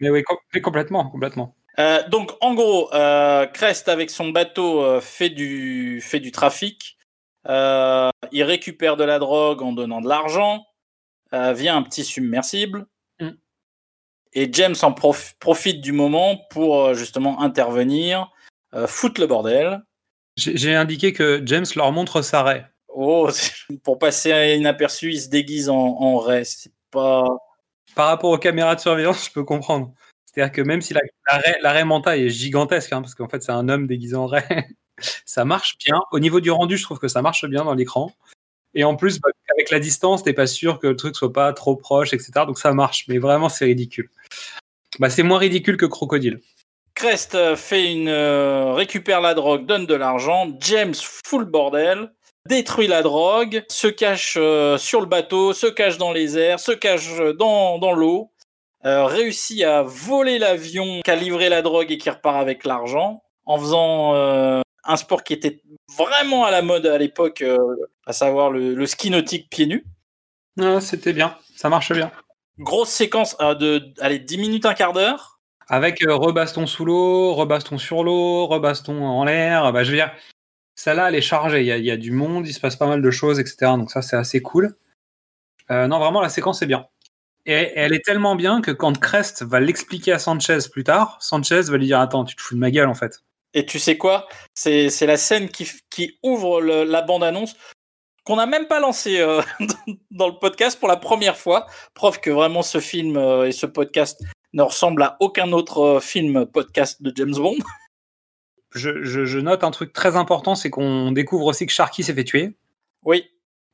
Mais oui, com- mais complètement, complètement. Euh, donc, en gros, euh, Crest, avec son bateau, euh, fait, du, fait du trafic. Il récupère de la drogue en donnant de l'argent via un petit submersible. Et James en prof- profite du moment pour euh, justement intervenir, euh, foutre le bordel. J'ai indiqué que James leur montre sa raie. Oh, <laughs> pour passer inaperçu, il se déguise en, en Ray. C'est pas. Par rapport aux caméras de surveillance, je peux comprendre. C'est-à-dire que même si la, la, raie, la raie Manta est gigantesque, hein, parce qu'en fait c'est un homme déguisé en raie, <laughs> ça marche bien. Au niveau du rendu, je trouve que ça marche bien dans l'écran. Et en plus, bah, avec la distance, t'es pas sûr que le truc soit pas trop proche, etc. Donc ça marche, mais vraiment c'est ridicule. Bah, c'est moins ridicule que Crocodile. Crest euh, fait une euh, récupère la drogue, donne de l'argent. James fout le bordel, détruit la drogue, se cache euh, sur le bateau, se cache dans les airs, se cache dans, dans l'eau, réussit à voler l'avion qui a livré la drogue et qui repart avec l'argent en faisant un sport qui était vraiment à la mode à l'époque, euh, à savoir le, le ski nautique pieds nus. Ah, C'était bien, ça marche bien. Grosse séquence euh, de allez, 10 minutes, un quart d'heure. Avec euh, rebaston sous l'eau, rebaston sur l'eau, rebaston en l'air. Bah, je veux dire, celle-là, elle est chargée. Il y, a, il y a du monde, il se passe pas mal de choses, etc. Donc ça, c'est assez cool. Non, vraiment, la séquence est bien. Et elle est tellement bien que quand Crest va l'expliquer à Sanchez plus tard, Sanchez va lui dire Attends, tu te fous de ma gueule en fait. Et tu sais quoi? C'est la scène qui, qui ouvre le- la bande-annonce qu'on n'a même pas lancée euh, <laughs> dans le podcast pour la première fois. Preuve que vraiment ce film euh, et ce podcast ne ressemblent à aucun autre euh, film podcast de James Bond. <laughs> Je, je- je note un truc très important c'est qu'on découvre aussi que Sharky s'est fait tuer. Oui,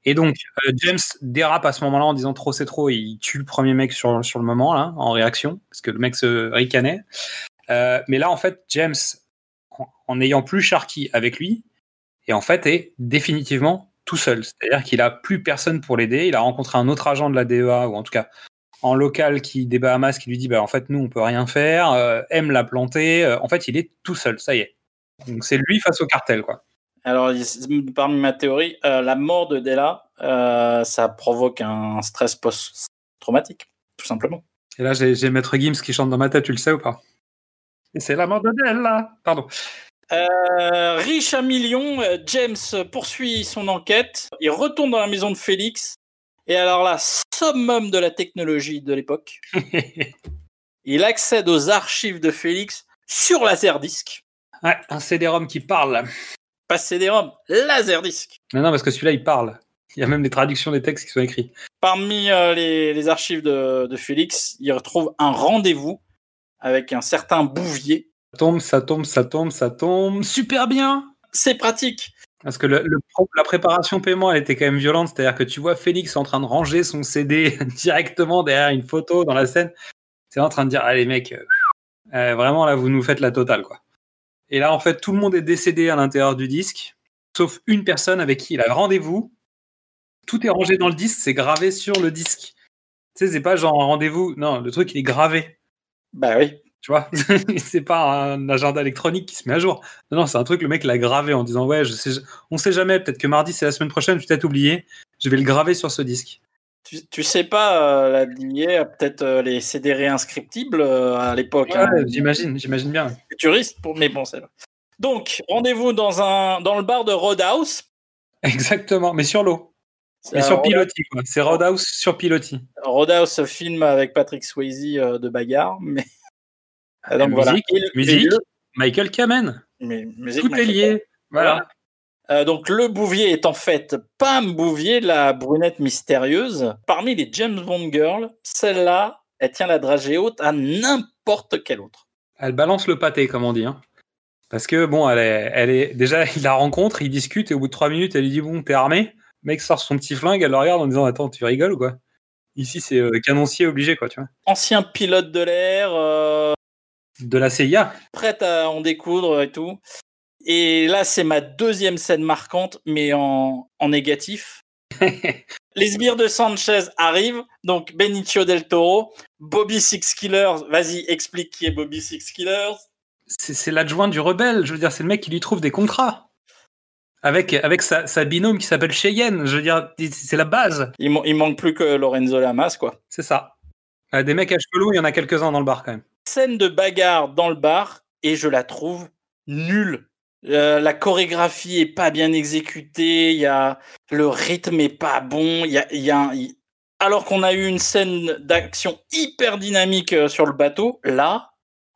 Et donc, euh, James dérape à ce moment-là en disant trop c'est trop, et il tue le premier mec sur, sur le moment, là, en réaction, parce que le mec se ricanait. Mais là, en fait, James, en, n'ayant plus Sharky avec lui, et en fait, est définitivement tout seul. C'est-à-dire qu'il a plus personne pour l'aider. Il a rencontré un autre agent de la DEA, ou en tout cas en local qui des Bahamas qui lui dit bah en fait nous on peut rien faire euh, M l'a planté Euh, en fait il est tout seul ça y est donc c'est lui face au cartel quoi alors parmi ma théorie, euh, la mort de Della, euh, ça provoque un stress post-traumatique, tout simplement. Et là, j'ai j'ai Maître Gims qui chante dans ma tête, tu le sais ou pas? Et c'est la mort de Della Pardon. Euh, riche à millions, James poursuit son enquête. Il retourne dans la maison de Félix. Et alors là, summum de la technologie de l'époque, <laughs> il accède aux archives de Félix sur Laserdisc. ouais, un CD-ROM qui parle. Pas CD-ROM, Laserdisc. Non, non, parce que celui-là, il parle. Il y a même les traductions des textes qui sont écrits. Parmi euh, les, les archives de, de Félix, il retrouve un rendez-vous avec un certain Bouvier. Ça tombe, ça tombe, ça tombe, ça tombe. Super bien C'est pratique. Parce que le, le pro- la préparation paiement, elle était quand même violente. C'est-à-dire que tu vois Félix en train de ranger son CD <laughs> directement derrière une photo dans la scène. C'est en train de dire, allez mec, euh, euh, vraiment là, vous nous faites la totale. quoi. Et là, en fait, tout le monde est décédé à l'intérieur du disque, sauf une personne avec qui il a rendez-vous. Tout est rangé dans le disque, c'est gravé sur le disque. Tu sais, c'est pas genre un rendez-vous. Non, le truc, il est gravé. Bah oui. Tu vois, <laughs> c'est pas un agenda électronique qui se met à jour. Non, non, c'est un truc, le mec l'a gravé en disant Ouais, je sais, on sait jamais, peut-être que mardi c'est la semaine prochaine, je vais peut-être oublié. Je vais le graver sur ce disque. Tu, tu sais pas, euh, la lignée, peut-être euh, les CD réinscriptibles euh, à l'époque. hein. Ouais, j'imagine, j'imagine bien. futuriste, pour... mais bon, c'est vrai. Donc, rendez-vous dans, un, dans le bar de Roadhouse. Exactement, mais sur l'eau. C'est Mais sur quoi. C'est Roadhouse sur pilotis. Roadhouse film avec Patrick Swayze euh, de bagarre. Mais... Ah, donc La voilà. musique, Et le- musique. et le- Michael Kamen. mais- musique, Tout est lié. Voilà. Euh, donc le Bouvier est en fait Pam Bouvier, la brunette mystérieuse. Parmi les James Bond girls, celle-là, elle tient la dragée haute à n'importe quelle autre. Elle balance le pâté, comme on dit. hein. Parce que, bon, elle est, elle est. Déjà, il la rencontre, ils discutent, et au bout de trois minutes, elle lui dit Bon, t'es armé Le mec sort son petit flingue, elle le regarde en disant Attends, tu rigoles ou quoi? Ici, c'est euh, canoncier obligé, quoi, tu vois. Ancien pilote de l'air, euh, De la CIA. prête à en découdre et tout. Et là, c'est ma deuxième scène marquante, mais en, en négatif. <laughs> les sbires de Sanchez arrivent, donc Benicio del Toro, Bobby Six Killers. Vas-y, explique qui est Bobby Six Killers. C'est l'adjoint du rebelle. Je veux dire, c'est le mec qui lui trouve des contrats. Avec, avec sa, sa binôme qui s'appelle Cheyenne. Je veux dire, c'est la base. Il, man- il manque plus que Lorenzo Lamas, quoi. C'est ça. Euh, des mecs à cheveux il y en a quelques-uns dans le bar quand même. Scène de bagarre dans le bar et je la trouve nulle. Euh, la chorégraphie est pas bien exécutée, y a le rythme est pas bon, y a, un- alors qu'on a eu une scène d'action hyper dynamique euh, sur le bateau, là,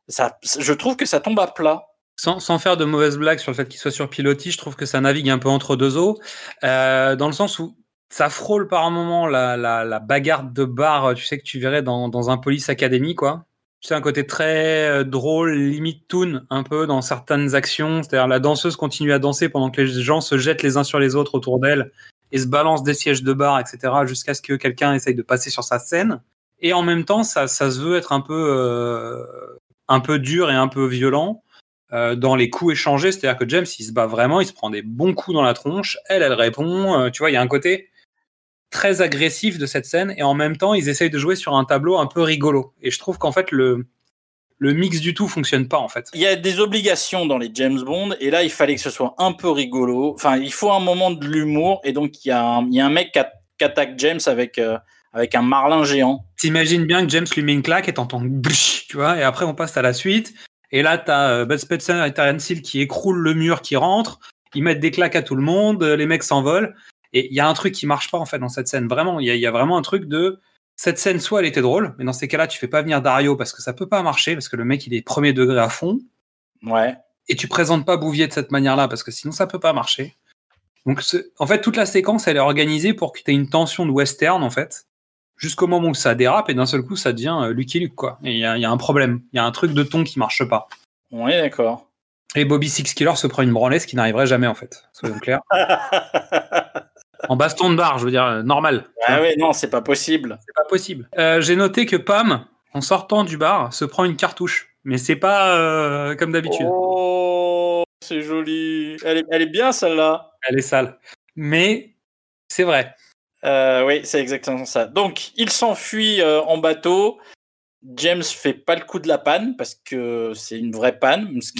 ça, je trouve que ça tombe à plat. Sans, faire de mauvaises blagues sur le fait qu'il soit sur pilotis, je trouve que ça navigue un peu entre deux eaux. euh, dans le sens où ça frôle par moment la, bagarre de bar, tu sais, que tu verrais dans, dans un Police Academy, quoi. Sais, un côté très euh, drôle, limite toon, un peu dans certaines actions. C'est-à-dire, la danseuse continue à danser pendant que les gens se jettent les uns sur les autres autour d'elle et se balancent des sièges de bar, etc., jusqu'à ce que quelqu'un essaye de passer sur sa scène. Et en même temps, ça, ça se veut être un peu, euh, un peu dur et un peu violent euh, dans les coups échangés. C'est-à-dire que James, il se bat vraiment, il se prend des bons coups dans la tronche. Elle, elle répond. euh, tu vois, il y a un côté très agressif de cette scène. Et en même temps, ils essayent de jouer sur un tableau un peu rigolo. Et je trouve qu'en fait, le, le mix du tout fonctionne pas, en fait. Il y a des obligations dans les James Bond et là, il fallait que ce soit un peu rigolo. Enfin, il faut un moment de l'humour et donc il y, a un- il y a un mec qui, a- qui attaque James avec, euh, avec un marlin géant. T'imagines bien que James lui met une claque et t'entends tu vois, et après on passe à la suite. Et là, t'as euh, Bud Spencer et Terence Hill qui écroulent le mur, qui rentrent, ils mettent des claques à tout le monde, les mecs s'envolent. Et il y a un truc qui marche pas en fait dans cette scène. Vraiment, il y, a- il y a vraiment un truc de cette scène, soit elle était drôle, mais dans ces cas-là, tu fais pas venir Dario parce que ça peut pas marcher, parce que le mec il est premier degré à fond. Ouais. et tu présentes pas Bouvier de cette manière-là parce que sinon ça peut pas marcher. Donc en fait toute la séquence elle est organisée pour que tu aies une tension de western en fait jusqu'au moment où ça dérape et d'un seul coup ça devient euh, Lucky Luke quoi. Et il y, a- il y a un problème, il y a un truc de ton qui marche pas. On est d'accord. Et Bobby Six Killer se prend une branlée ce qui n'arriverait jamais en fait. Soyons clairs. <laughs> En baston de bar, je veux dire euh, normal. ah ouais, non, c'est pas possible. C'est pas possible. Euh, J'ai noté que Pam en sortant du bar se prend une cartouche, mais c'est pas euh, comme d'habitude. Oh, c'est joli. Elle est, elle est bien celle-là. Elle est sale. Mais c'est vrai. Euh, oui, c'est exactement ça. Donc, il s'enfuit en bateau. James fait pas le coup de la panne parce que c'est une vraie panne. <laughs>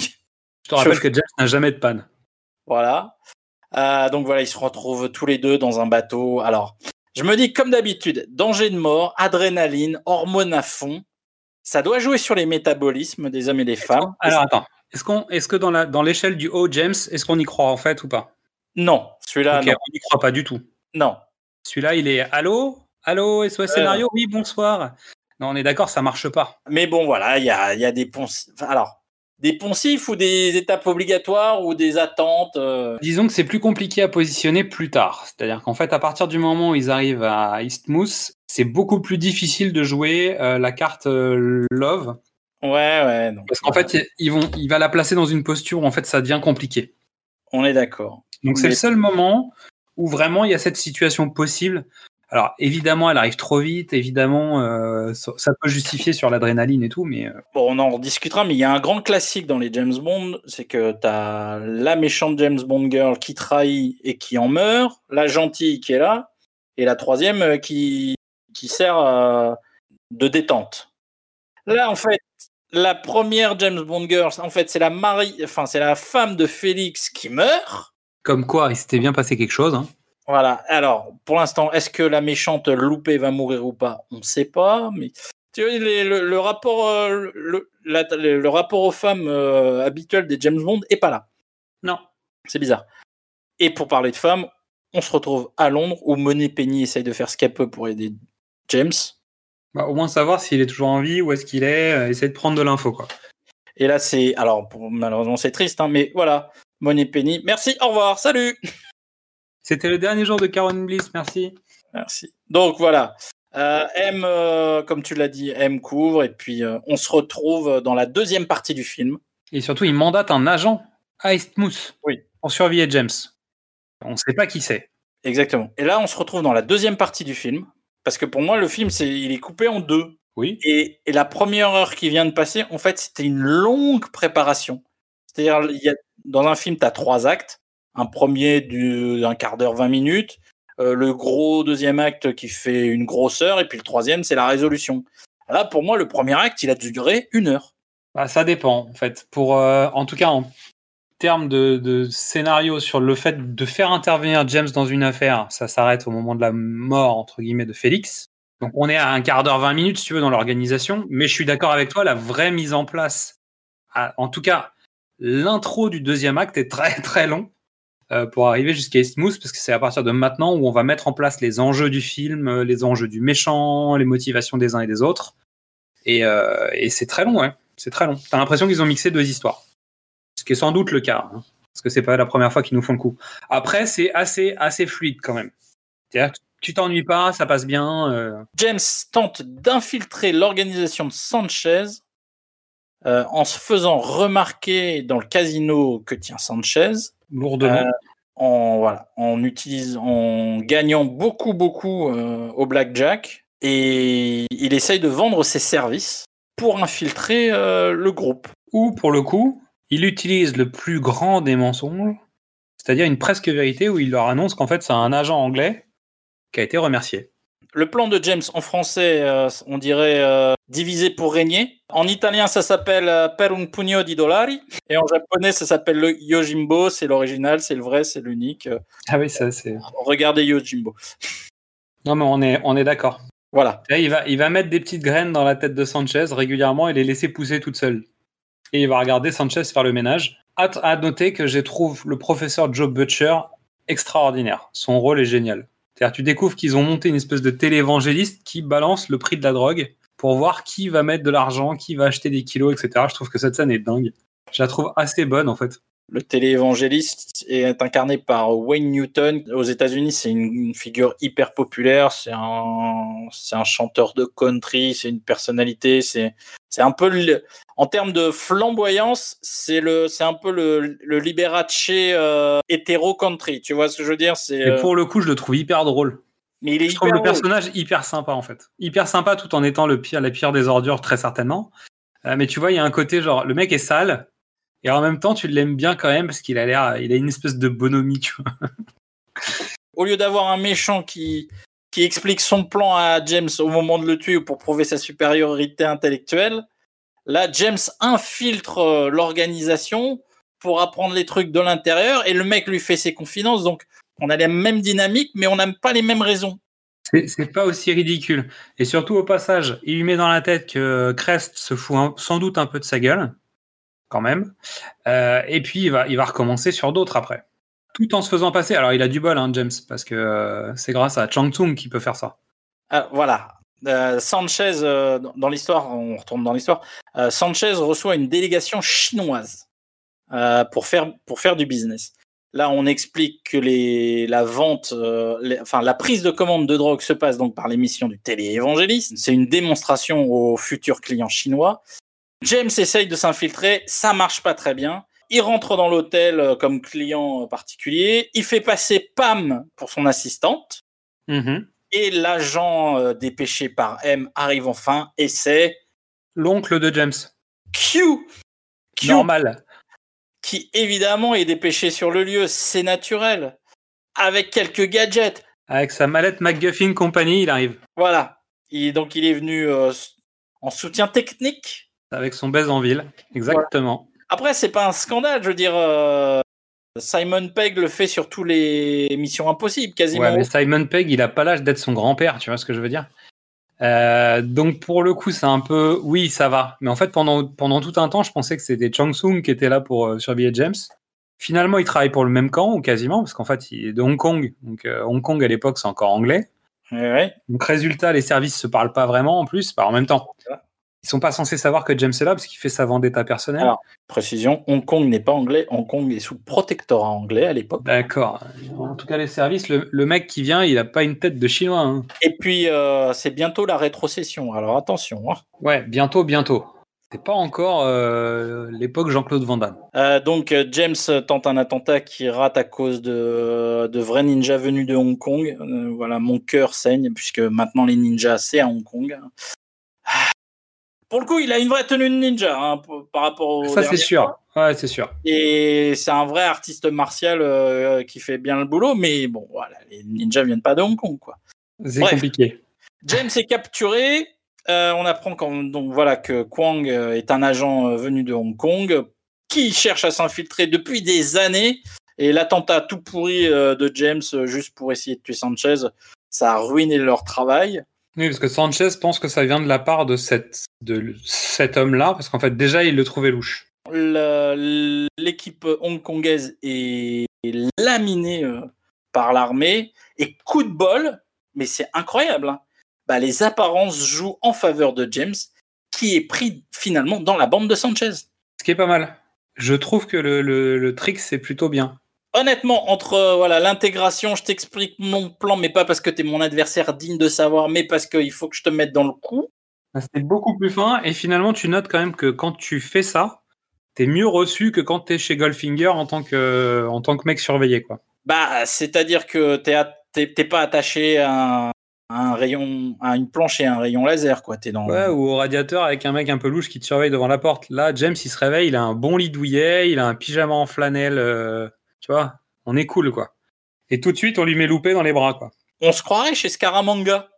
Je te rappelle que James n'a jamais de panne. Voilà. Euh, donc voilà, ils se retrouvent tous les deux dans un bateau. Alors, je me dis comme d'habitude, danger de mort, adrénaline, hormones à fond. Ça doit jouer sur les métabolismes des hommes et des femmes. Alors attends, est-ce qu'on, est-ce que dans la, dans l'échelle du haut James, est-ce qu'on y croit en fait ou pas? Non, celui-là, Ok, non. on n'y croit pas du tout. non. Celui-là, il est allô, allô, SOS scénario, oui, bonsoir. Non, on est d'accord, ça marche pas. Mais bon, voilà, il y a, y a des enfin, alors, des poncifs ou des étapes obligatoires ou des attentes. euh, Disons que c'est plus compliqué à positionner plus tard. C'est-à-dire qu'en fait, à partir du moment où ils arrivent à Eastmouth, c'est beaucoup plus difficile de jouer euh, la carte euh, Love. Ouais, ouais. donc, Parce qu'en fait, ils vont, il va la placer dans une posture où en fait, ça devient compliqué. on est d'accord. Donc c'est le seul moment où vraiment il y a cette situation possible. Alors évidemment, elle arrive trop vite, évidemment, euh, ça, peut justifier sur l'adrénaline et tout, mais euh, Bon, on en rediscutera, mais il y a un grand classique dans les James Bond, c'est que tu as la méchante James Bond girl qui trahit et qui en meurt, la gentille qui est là, et la troisième euh, qui, qui sert euh, de détente. Là, en fait, la première James Bond girl, en fait, c'est la mari, enfin, c'est la femme de Félix qui meurt. comme quoi, il s'était bien passé quelque chose. hein. Voilà. Alors, pour l'instant, est-ce que la méchante loupée va mourir ou pas? On ne sait pas, mais tu vois, les- le, le rapport, euh, le, la- le- le rapport aux femmes euh, habituel des James Bond est pas là. Non. C'est bizarre. Et pour parler de femmes, on se retrouve à Londres où Monet Penny essaye de faire ce qu'elle peut pour aider James. Bah, au moins savoir s'il est toujours en vie, où est-ce qu'il est, euh, essayer de prendre de l'info. quoi. Et là, c'est. Alors, pour- malheureusement, c'est triste, hein, mais voilà. Monet Penny. Merci, au revoir, salut C'était le dernier jour de Karen Bliss, merci. Merci. Donc voilà. Euh, M, euh, comme tu l'as dit, M couvre et puis euh, on se retrouve dans la deuxième partie du film. Et surtout, il mandate un agent à Eastmouth Oui. pour surveiller James. On ne sait pas qui c'est. Exactement. Et là, on se retrouve dans la deuxième partie du film parce que pour moi, le film, c'est, il est coupé en deux. Oui. Et, et la première heure qui vient de passer, en fait, c'était une longue préparation. C'est-à-dire, il y a, dans un film, tu as trois actes. Un premier du- d'un quart d'heure, 20 minutes. euh, le gros deuxième acte qui fait une grosseur, et puis le troisième, c'est la résolution. Là, pour moi, le premier acte, il a duré une heure. Bah, ça dépend, en fait. Pour, euh, en tout cas, en termes de, scénario sur le fait de faire intervenir James dans une affaire, ça s'arrête au moment de la mort, entre guillemets, de Félix. Donc on est à un quart d'heure, 20 minutes, si tu veux, dans l'organisation. Mais je suis d'accord avec toi, la vraie mise en place, en tout cas, l'intro du deuxième acte est très <laughs> très long pour arriver jusqu'à Eastmouth, parce que c'est à partir de maintenant où on va mettre en place les enjeux du film, euh, les enjeux du méchant, les motivations des uns et des autres. Et, euh, et c'est très long, ouais. C'est très long. T'as l'impression qu'ils ont mixé deux histoires. Ce qui est sans doute le cas, hein, parce que c'est pas la première fois qu'ils nous font le coup. Après, c'est assez, assez fluide quand même. C'est-à-dire que tu t'ennuies pas, ça passe bien. euh, James tente d'infiltrer l'organisation de Sanchez euh, en se faisant remarquer dans le casino que tient Sanchez, lourdement. Euh, en, voilà, en, utilisant, en gagnant beaucoup, beaucoup euh, au blackjack. Et il essaye de vendre ses services pour infiltrer euh, le groupe. Ou pour le coup, il utilise le plus grand des mensonges, c'est-à-dire une presque vérité où il leur annonce qu'en fait c'est un agent anglais qui a été remercié. Le plan de James en français, euh, on dirait euh, diviser pour régner. En italien, ça s'appelle euh, Per un pugno di dollari. Et en japonais, ça s'appelle le Yojimbo. C'est l'original, c'est le vrai, c'est l'unique. Ah oui, ça c'est. Regardez Yojimbo. Non mais on est, on est d'accord. Voilà. Là, il va, il va mettre des petites graines dans la tête de Sanchez régulièrement et les laisser pousser toutes seules. Et il va regarder Sanchez faire le ménage. À, à noter que je trouve le professeur Joe Butcher extraordinaire. Son rôle est génial. C'est-à-dire, tu découvres qu'ils ont monté une espèce de téléévangéliste qui balance le prix de la drogue pour voir qui va mettre de l'argent, qui va acheter des kilos, etc. Je trouve que cette scène est dingue. Je la trouve assez bonne en fait. Le téléévangéliste est incarné par Wayne Newton. Aux États-Unis, c'est une, figure hyper populaire. C'est un, c'est un chanteur de country. C'est une personnalité. C'est, c'est un peu, le- en termes de flamboyance, c'est le, c'est un peu le, le Liberace euh, hétéro country. Tu vois ce que je veux dire? C'est. Et euh, pour le coup, je le trouve hyper drôle. mais il est Je trouve le drôle. personnage hyper sympa en fait. Hyper sympa tout en étant le pire, la pire des ordures très certainement. Euh, mais tu vois, il y a un côté genre le mec est sale et en même temps tu l'aimes bien quand même parce qu'il a l'air, il a une espèce de bonhomie, tu vois. <laughs> Au lieu d'avoir un méchant qui qui explique son plan à James au moment de le tuer pour prouver sa supériorité intellectuelle, là James infiltre euh, l'organisation pour apprendre les trucs de l'intérieur et le mec lui fait ses confidences. Donc on a les mêmes dynamiques, mais on n'a pas les mêmes raisons. C'est c'est pas aussi ridicule. Et surtout au passage, il lui met dans la tête que Crest se fout un- sans doute un peu de sa gueule, quand même. Euh, et puis il va, il va recommencer sur d'autres après. Tout en se faisant passer. Alors il a du bol, hein, James, parce que euh, c'est grâce à Chang Tsung qu'il peut faire ça. Ah, voilà. Euh, Sanchez, euh, dans l'histoire, on retourne dans l'histoire, euh, Sanchez reçoit une délégation chinoise euh, pour, faire, pour faire du business. Là, on explique que les, la vente, euh, enfin la prise de commande de drogue se passe donc par l'émission du téléévangéliste. C'est une démonstration aux futurs clients chinois. James essaye de s'infiltrer, ça marche pas très bien. Il rentre dans l'hôtel euh, comme client particulier. Il fait passer Pam pour son assistante. Mhm. Et l'agent euh, dépêché par M arrive enfin et c'est L'oncle de James. Q. Q Normal. qui évidemment est dépêché sur le lieu, c'est naturel, avec quelques gadgets. Avec sa mallette McGuffin Company, il arrive. Voilà. Et donc il est venu euh, en soutien technique. Avec son baise en ville. Exactement. Après, c'est pas un scandale, je veux dire. euh, Simon Pegg le fait sur tous les missions impossibles, quasiment. Ouais, mais Simon Pegg, il a pas l'âge d'être son grand-père, tu vois ce que je veux dire? Euh, donc pour le coup, c'est un peu, oui, ça va. Mais en fait, pendant, pendant tout un temps, je pensais que c'était Chang Sung qui était là pour euh, surveiller James. Finalement, il travaille pour le même camp, ou quasiment, parce qu'en fait, il est de Hong Kong. Donc euh, Hong Kong, à l'époque, c'est encore anglais. Ouais, ouais. Donc résultat, les services se parlent pas vraiment en plus, pas en même temps. Ils sont pas censés savoir que James est là parce qu'il fait sa vendetta personnelle. Alors. Précision, Hong Kong n'est pas anglais, Hong Kong est sous protectorat anglais à l'époque. D'accord. En tout cas, les services, le, le mec qui vient, il a pas une tête de chinois. hein. Et puis, euh, c'est bientôt la rétrocession, alors attention. hein. Ouais, bientôt, bientôt. C'est pas encore euh, l'époque Jean-Claude Van Damme. Euh, donc, James tente un attentat qui rate à cause de, de vrais ninjas venus de Hong Kong. Voilà, mon cœur saigne, puisque maintenant les ninjas, c'est à Hong Kong. Pour le coup, il a une vraie tenue de ninja hein, par rapport au. Ça, c'est sûr. Ouais, c'est sûr. Et c'est un vrai artiste martial euh, qui fait bien le boulot, mais bon, voilà, les ninjas viennent pas de Hong Kong, quoi. C'est compliqué. James est capturé. Euh, on apprend quand, donc voilà que Kwang euh, est un agent venu de Hong Kong qui cherche à s'infiltrer depuis des années. Et l'attentat tout pourri de James juste pour essayer de tuer Sanchez, ça a ruiné leur travail. Oui, parce que Sanchez pense que ça vient de la part de, cette, de cet homme-là, parce qu'en fait, déjà, il le trouvait louche. L'équipe hongkongaise est laminée euh, par l'armée. Et coup de bol, mais c'est incroyable, hein, bah, les apparences jouent en faveur de James, qui est pris finalement dans la bande de Sanchez. Ce qui est pas mal. Je trouve que le, le, le trick, c'est plutôt bien. Honnêtement, entre euh, voilà l'intégration, je t'explique mon plan, mais pas parce que tu es mon adversaire digne de savoir, mais parce qu'il faut que je te mette dans le coup. C'est beaucoup plus fin, et finalement, tu notes quand même que quand tu fais ça, t'es mieux reçu que quand t'es chez Goldfinger en tant que, en tant que mec surveillé, quoi. Bah, c'est-à-dire que t'es pas attaché à un, rayon, à une planche et un rayon laser, quoi. T'es dans. Ouais, ou au radiateur avec un mec un peu louche qui te surveille devant la porte. Là, James, il se réveille, il a un bon lit douillet, il a un pyjama en flanelle, euh, tu vois, on est cool, quoi. Et tout de suite, on lui met loupé dans les bras, quoi. On se croirait chez Scaramanga.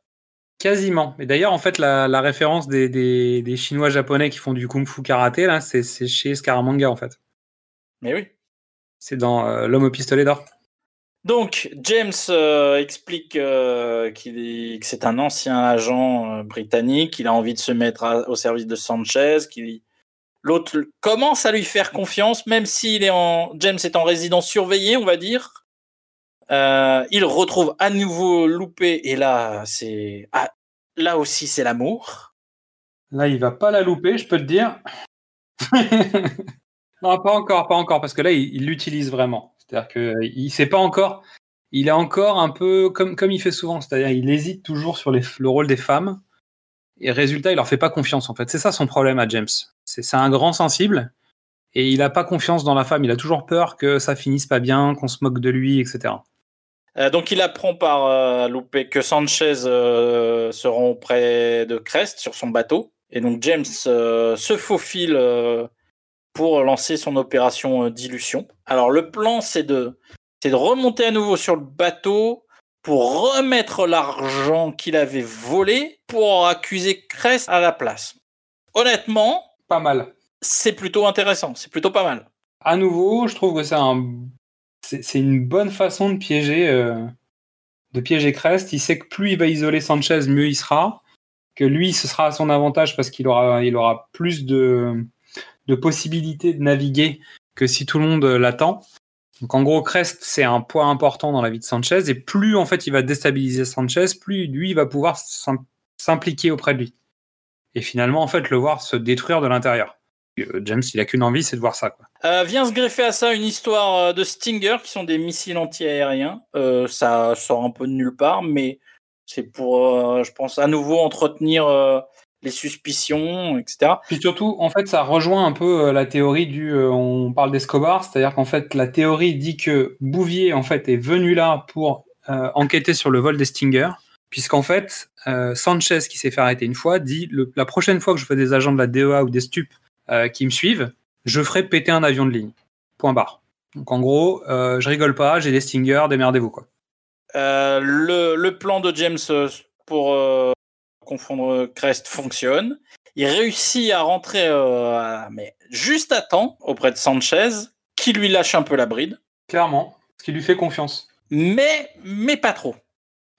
Quasiment. Et d'ailleurs, en fait, la, la référence des, des, des Chinois japonais qui font du kung-fu karaté, là, c'est chez Scaramanga, en fait. Mais oui. C'est dans euh, L'homme au pistolet d'or. Donc, James euh, explique euh, qu'il est- que c'est un ancien agent britannique, qu'il a envie de se mettre à- au service de Sanchez, qu'il l'autre commence à lui faire confiance, même s'il est en James est en résidence surveillée, on va dire. Euh, il retrouve à nouveau loupé et là, c'est ah, là aussi c'est l'amour. Là, il va pas la louper, je peux te dire. <laughs> non, pas encore, pas encore, parce que là, il il l'utilise vraiment. C'est-à-dire que il sait pas encore. Il est encore un peu comme, comme il fait souvent, c'est-à-dire il hésite toujours sur les- le rôle des femmes. Et résultat, il leur fait pas confiance en fait. C'est ça son problème à James. C'est c'est un grand sensible et il a pas confiance dans la femme. Il a toujours peur que ça finisse pas bien, qu'on se moque de lui, etc. Euh, donc il apprend par euh, loupé que Sanchez euh, se rend auprès de Crest sur son bateau. Et donc James euh, se faufile pour lancer son opération dilution. Alors le plan c'est de, c'est de remonter à nouveau sur le bateau pour remettre l'argent qu'il avait volé pour accuser Crest à la place. Honnêtement, Pas mal. c'est plutôt intéressant, c'est plutôt pas mal. à nouveau, je trouve que c'est un, c'est une bonne façon de piéger, euh, de piéger Crest. Il sait que plus il va isoler Sanchez, mieux il sera. Que lui, ce sera à son avantage parce qu'il aura, plus de, possibilités de naviguer que si tout le monde euh, l'attend. Donc en gros, Crest, c'est un poids important dans la vie de Sanchez. Et plus en fait il va déstabiliser Sanchez, plus lui il va pouvoir s'im- s'impliquer auprès de lui. Et finalement, en fait, le voir se détruire de l'intérieur. Euh, James, il a qu'une envie, c'est de voir ça. Quoi. Euh, vient se greffer à ça une histoire euh, de Stinger, qui sont des missiles antiaériens. Euh, ça sort un peu de nulle part, mais c'est pour, euh, je pense, à nouveau entretenir les suspicions, etc. Puis surtout, en fait, ça rejoint un peu la théorie du. on parle d'Escobar, c'est-à-dire qu'en fait, la théorie dit que Bouvier en fait est venu là pour enquêter sur le vol des Stinger, puisqu'en fait, euh, Sanchez, qui s'est fait arrêter une fois, dit le- la prochaine fois que je fais des agents de la DEA ou des stupes euh, qui me suivent, je ferai péter un avion de ligne. Point barre. Donc en gros, euh, je rigole pas, j'ai des Stinger, démerdez-vous quoi. Euh, le, le plan de James pour confondre Crest fonctionne. Il réussit à rentrer à- mais juste à temps auprès de Sanchez, qui lui lâche un peu la bride, Clairement, ce qui lui fait confiance. mais, mais pas trop.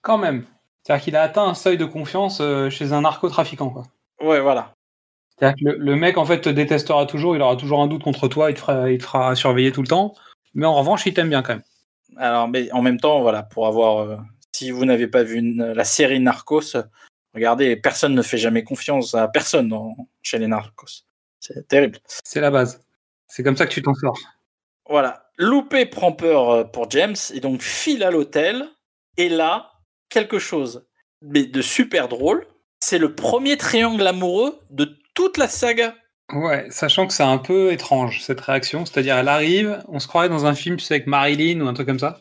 Quand même. C'est-à-dire qu'il a atteint un seuil de confiance chez un narcotrafiquant quoi. Ouais, voilà. C'est-à-dire que le, le mec, en fait, te détestera toujours, il aura toujours un doute contre toi, il te fera, il te fera surveiller tout le temps. Mais en revanche, il t'aime bien quand même. Alors, mais en même temps, voilà, pour avoir. euh, si vous n'avez pas vu une- la série Narcos, regardez, personne ne fait jamais confiance à personne dans- chez les Narcos. C'est terrible. C'est la base. C'est comme ça que tu t'en sors. Voilà. Loupé prend peur euh, pour James et donc file à l'hôtel. Et là, quelque chose mais de super drôle. C'est le premier triangle amoureux de toute la saga. Ouais, sachant que c'est un peu étrange, cette réaction. C'est-à-dire, elle arrive, on se croirait dans un film, tu sais, avec Marilyn ou un truc comme ça.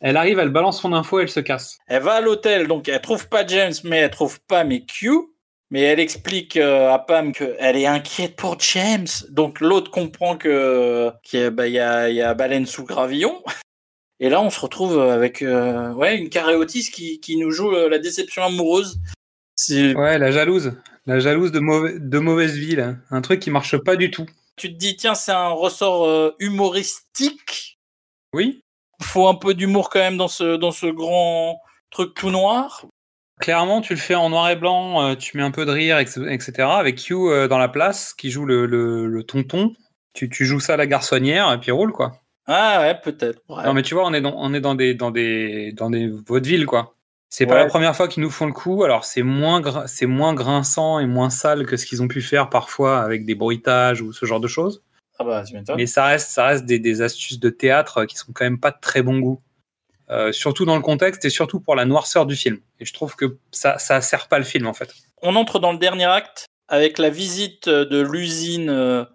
Elle arrive, elle balance son info, elle se casse. Elle va à l'hôtel, donc elle trouve pas James, mais elle trouve pas mes Q. mais elle explique euh, à Pam qu'elle est inquiète pour James. Donc l'autre comprend que qu'il y, a- bah, il y a, il y a baleine sous gravillon. Et là, on se retrouve avec euh, ouais une Carré Otis qui, qui nous joue euh, la déception amoureuse. C'est- Ouais, la jalouse. La jalouse de, mauvais, de mauvaise vie, là. Un truc qui marche pas du tout. Tu te dis tiens, c'est un ressort euh, humoristique. Oui, faut un peu d'humour quand même dans ce, dans ce grand truc tout noir. clairement, tu le fais en noir et blanc, euh, tu mets un peu de rire, etc. Avec Hugh euh, dans la place, qui joue le, le, le tonton. Tu, tu joues ça à la garçonnière, et puis roule, quoi. Ah ouais, peut-être. Ouais. Non, mais tu vois, on est dans, on est dans des, dans des, dans des vaudevilles, quoi. C'est pas la première fois qu'ils nous font le coup. Alors, c'est moins, c'est moins grinçant et moins sale que ce qu'ils ont pu faire parfois avec des bruitages ou ce genre de choses. Ah bah, tu. Mais ça reste, ça reste des, des astuces de théâtre qui sont quand même pas de très bon goût. Euh, surtout dans le contexte et surtout pour la noirceur du film. Et je trouve que ça, ça sert pas le film, en fait. On entre dans le dernier acte avec la visite de l'usine euh,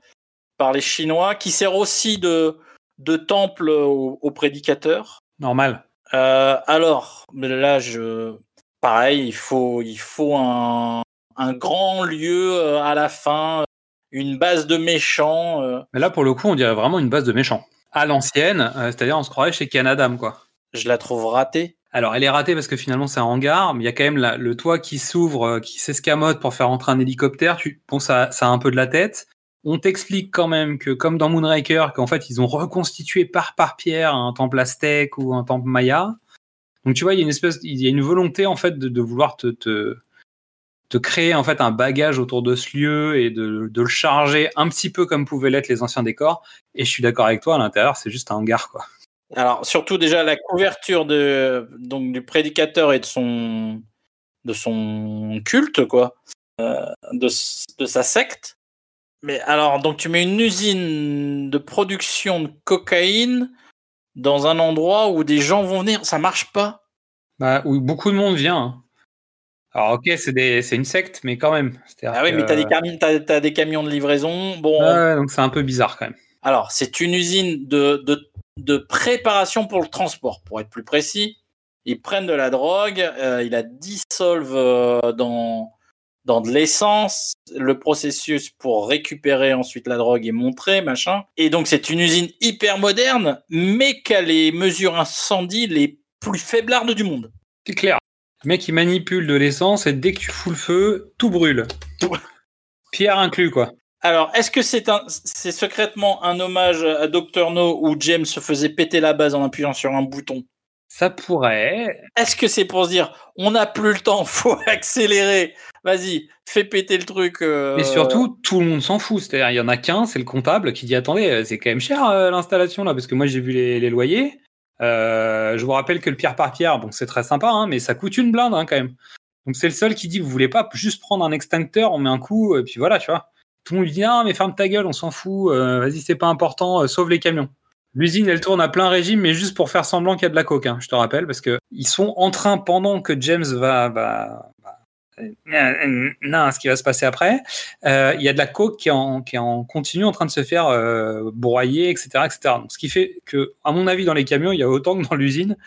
par les Chinois, qui sert aussi de, de temple aux, aux prédicateurs. Normal. Euh, alors, là, je, pareil, il faut, il faut un, un grand lieu euh, à la fin, une base de méchants. euh. Mais là, pour le coup, on dirait vraiment une base de méchants. À l'ancienne, euh, c'est-à-dire on se croirait chez Canadam, quoi. je la trouve ratée. Alors, elle est ratée parce que finalement, c'est un hangar, mais il y a quand même la- le toit qui s'ouvre, qui s'escamote pour faire entrer un hélicoptère. Tu, bon, ça, ça a un peu de la tête. On t'explique quand même que, comme dans Moonraker, qu'en fait, ils ont reconstitué par par pierre un temple aztèque ou un temple maya. Donc, tu vois, il y a une espèce, il y a une volonté, en fait, de, vouloir te, te, créer, en fait, un bagage autour de ce lieu et de, le charger un petit peu comme pouvaient l'être les anciens décors. Et je suis d'accord avec toi, à l'intérieur, c'est juste un hangar, quoi. Alors, surtout déjà la couverture de, donc, du prédicateur et de son, de son culte, quoi, euh, de, de sa secte. Mais alors, donc tu mets une usine de production de cocaïne dans un endroit où des gens vont venir, ça marche pas. Bah, où beaucoup de monde vient. hein. Alors, ok, c'est des- c'est une secte, mais quand même. Ah oui, mais t'as des, camions, t'as, t'as des camions de livraison. Bon, Ouais, donc c'est un peu bizarre quand même. alors c'est une usine de, de, de préparation pour le transport, pour être plus précis. Ils prennent de la drogue, euh, ils la dissolvent euh, dans, dans de l'essence. Le processus pour récupérer ensuite la drogue est montré, machin. Et donc c'est une usine hyper moderne, mais qui a les mesures incendie les plus faiblardes du monde. C'est clair. Le mec, il manipule de l'essence et dès que tu fous le feu, tout brûle. <laughs> Pierre inclus, quoi. Alors, est-ce que c'est un, c'est secrètement un hommage à Dr No où James se faisait péter la base en appuyant sur un bouton? Ça pourrait. Est-ce que c'est pour se dire, on n'a plus le temps, <laughs> faut accélérer, vas-y, fais péter le truc. euh, Mais surtout, tout le monde s'en fout. C'est-à-dire, il y en a qu'un, c'est le comptable, qui dit Attendez, euh, c'est quand même cher euh, l'installation là, parce que moi j'ai vu les, loyers. Je vous rappelle que le pierre par pierre, bon, c'est très sympa, hein, mais ça coûte une blinde hein, quand même. Donc c'est le seul qui dit Vous voulez pas juste prendre un extincteur, on met un coup, et puis voilà, tu vois. Tout le monde lui dit Ah, mais ferme ta gueule, on s'en fout, vas-y, c'est pas important, sauve les camions. L'usine, elle tourne à plein régime, mais juste pour faire semblant qu'il y a de la coke, hein, je te rappelle, parce que ils sont en train, pendant que James va, non, ce qui va se passer après, euh, il y a de la coke qui est en, qui est en continu en train de se faire euh, broyer, etc., etc. Donc, ce qui fait que, à mon avis, dans les camions, il y a autant que dans l'usine.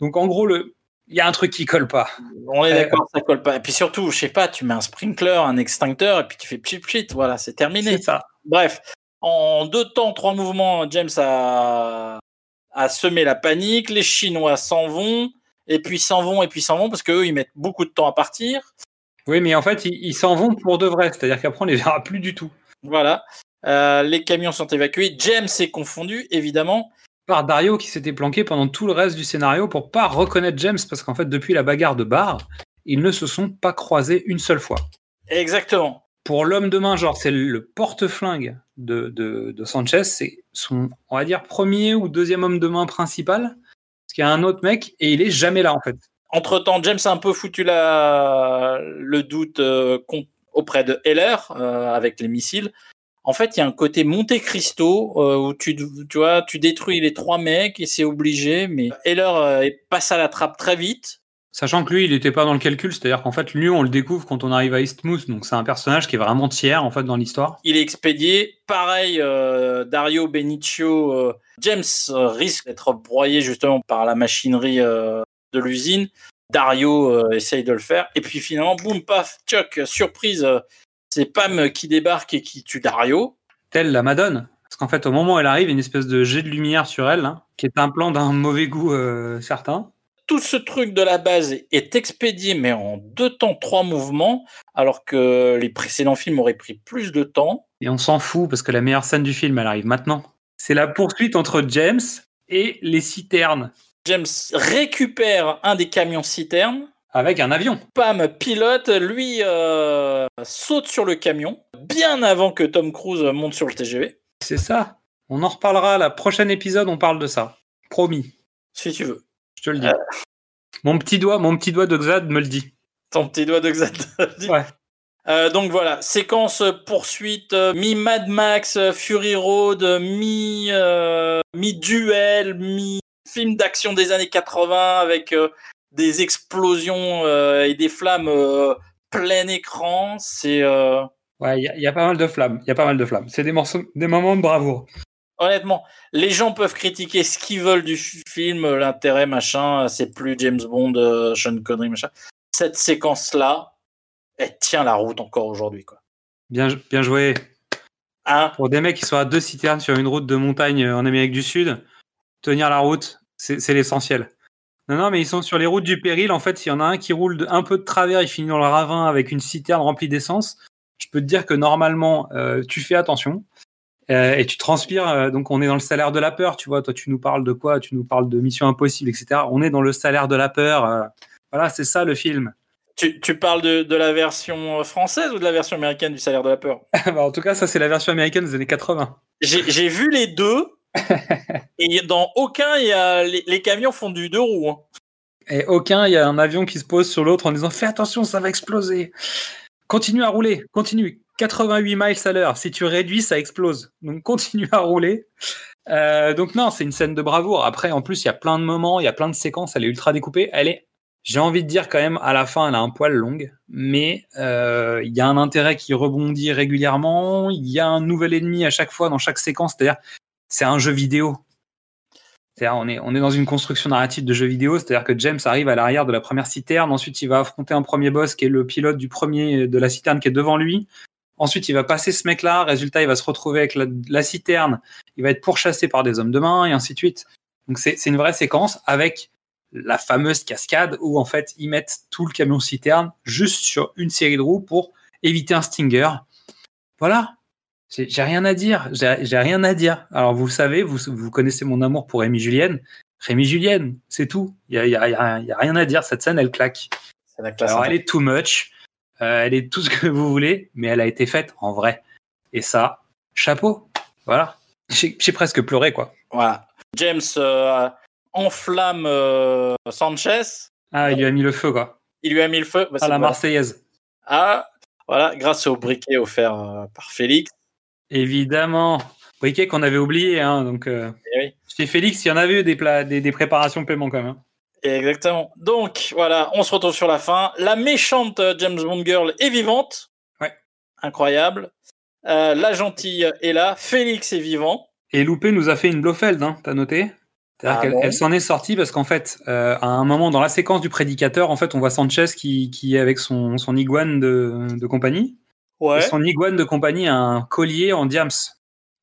Donc, en gros, le, il y a un truc qui colle pas. On est Euh, d'accord, ça colle pas. Et puis surtout, je sais pas, tu mets un sprinkler, un extincteur, et puis tu fais pchit pchit, voilà, c'est terminé. C'est ça. Bref, en deux temps, trois mouvements, James a, a semé la panique, les Chinois s'en vont, et puis s'en vont, et puis s'en vont, parce qu'eux, ils mettent beaucoup de temps à partir. Oui, mais en fait, ils s'en vont pour de vrai. C'est-à-dire qu'après, on les verra plus du tout. Voilà. Euh, les camions sont évacués. James est confondu, évidemment. Par Dario qui s'était planqué pendant tout le reste du scénario pour pas reconnaître James parce qu'en fait, depuis la bagarre de bar, ils ne se sont pas croisés une seule fois. Exactement. pour l'homme de main, genre c'est le porte-flingue de, de, de Sanchez, c'est son, on va dire, premier ou deuxième homme de main principal. Parce qu'il y a un autre mec et il est jamais là en fait. Entre-temps, James a un peu foutu la... le doute euh, auprès de Heller euh, avec les missiles. En fait, il y a un côté Monte Cristo euh, où tu, tu vois, tu détruis les trois mecs et c'est obligé, mais Heller passe à la trappe très vite. Sachant que lui, il n'était pas dans le calcul, c'est-à-dire qu'en fait, lui, on le découvre quand on arrive à Eastmouth, donc c'est un personnage qui est vraiment tiers en fait dans l'histoire. Il est expédié. Pareil, euh, Dario Benicio, euh, James risque d'être broyé justement par la machinerie de l'usine. Dario euh, essaye de le faire. Et puis finalement, boum, paf, tchoc, surprise, euh, c'est Pam qui débarque et qui tue Dario. Telle la Madone. Parce qu'en fait, au moment où elle arrive, il y a une espèce de jet de lumière sur elle, hein, qui est un plan d'un mauvais goût euh, certain. Tout ce truc de la base est expédié, mais en deux temps, trois mouvements, alors que les précédents films auraient pris plus de temps. Et on s'en fout parce que la meilleure scène du film, elle arrive maintenant. C'est la poursuite entre James et les citernes James récupère un des camions citernes. avec un avion. Pam pilote, lui euh, saute sur le camion, bien avant que Tom Cruise monte sur le TGV. C'est ça. On en reparlera. La prochaine épisode, on parle de ça. Promis. Si tu veux. Je te le dis. Mon petit doigt, mon petit doigt de Xad me le dit. Ton petit doigt de Xad. Ouais. Euh, donc voilà, séquence poursuite, euh, mi-Mad Max, euh, Fury Road, euh, mi, euh, mi-duel, mi-film d'action des années 80 avec euh, des explosions euh, et des flammes euh, plein écran. C'est Ouais, il y, a- il y a pas mal de flammes. Il y a pas mal de flammes. C'est des morceaux, des moments de bravoure. honnêtement, les gens peuvent critiquer ce qu'ils veulent du film, l'intérêt machin, c'est plus James Bond, Sean Connery machin. Cette séquence-là, elle tient la route encore aujourd'hui quoi. Bien, bien joué. Hein? Pour des mecs qui sont à deux citernes sur une route de montagne en Amérique du Sud, tenir la route, c'est l'essentiel. Non, non, mais ils sont sur les routes du péril. En fait, s'il y en a un qui roule de- un peu de travers, il finit dans le ravin avec une citerne remplie d'essence. Je peux te dire que normalement, euh, tu fais attention euh, et tu transpires. euh, donc, on est dans le salaire de la peur. Tu vois, toi, tu nous parles de quoi? Tu nous parles de Mission Impossible, etc. On est dans le salaire de la peur. voilà, c'est ça le film. tu, tu parles de, de la version française ou de la version américaine du Salaire de la peur? <laughs> Bah, en tout cas, ça, c'est la version américaine des années 80. J'ai j'ai vu les deux. <laughs> et dans aucun, y a, les, les camions font du deux roues. hein. Et aucun, il y a un avion qui se pose sur l'autre en disant Fais attention, ça va exploser. Continue à rouler, continue. 88 miles à l'heure. Si tu réduis, ça explose. Donc continue à rouler. Euh, donc non, c'est une scène de bravoure. Après, en plus, il y a plein de moments, il y a plein de séquences. Elle est ultra découpée. Elle est, j'ai envie de dire quand même, à la fin, elle a un poil longue, mais euh, il y a un intérêt qui rebondit régulièrement. Il y a un nouvel ennemi à chaque fois dans chaque séquence. C'est-à-dire, c'est un jeu vidéo. On est, dans une construction narrative de jeu vidéo, c'est-à-dire que James arrive à l'arrière de la première citerne, ensuite il va affronter un premier boss qui est le pilote du premier de la citerne qui est devant lui. Ensuite, il va passer ce mec-là, résultat, il va se retrouver avec la, la citerne, il va être pourchassé par des hommes de main, et ainsi de suite. Donc c'est une vraie séquence avec la fameuse cascade où en fait ils mettent tout le camion citerne juste sur une série de roues pour éviter un stinger. Voilà, j'ai rien à dire. J'ai rien à dire. Alors, vous savez, vous, vous connaissez mon amour pour Rémi Julienne. Rémi Julienne, c'est tout. Il n'y a, rien à dire. Cette scène, elle claque. C'est la classe. Alors, elle est too much. euh, elle est tout ce que vous voulez, mais elle a été faite en vrai. Et ça, chapeau. Voilà. J'ai presque pleuré, quoi. Voilà. James euh, enflamme euh, Sanchez. Ah, il lui a mis le feu, quoi. Il lui a mis le feu. Bah, À la. Marseillaise. Ah, voilà, grâce au briquet offert par Félix. Évidemment. Briquet qu'on avait oublié, hein. Donc, euh, Eh oui. chez Félix, il y en avait eu des, plats, des, des préparations de paiement, quand même. hein. Exactement. Donc, voilà, on se retrouve sur la fin. La méchante euh, James Bond Girl est vivante. Ouais. Incroyable. Euh, la gentille est là. Félix est vivant. Et Loupé nous a fait une Blofeld, hein, t'as noté? C'est-à-dire Ah bon? elle s'en est sortie parce qu'en fait, euh, à un moment dans la séquence du prédicateur, en fait, on voit Sanchez qui, qui est avec son, son iguane de, de compagnie. Ouais. Et son iguane de compagnie a un collier en diams,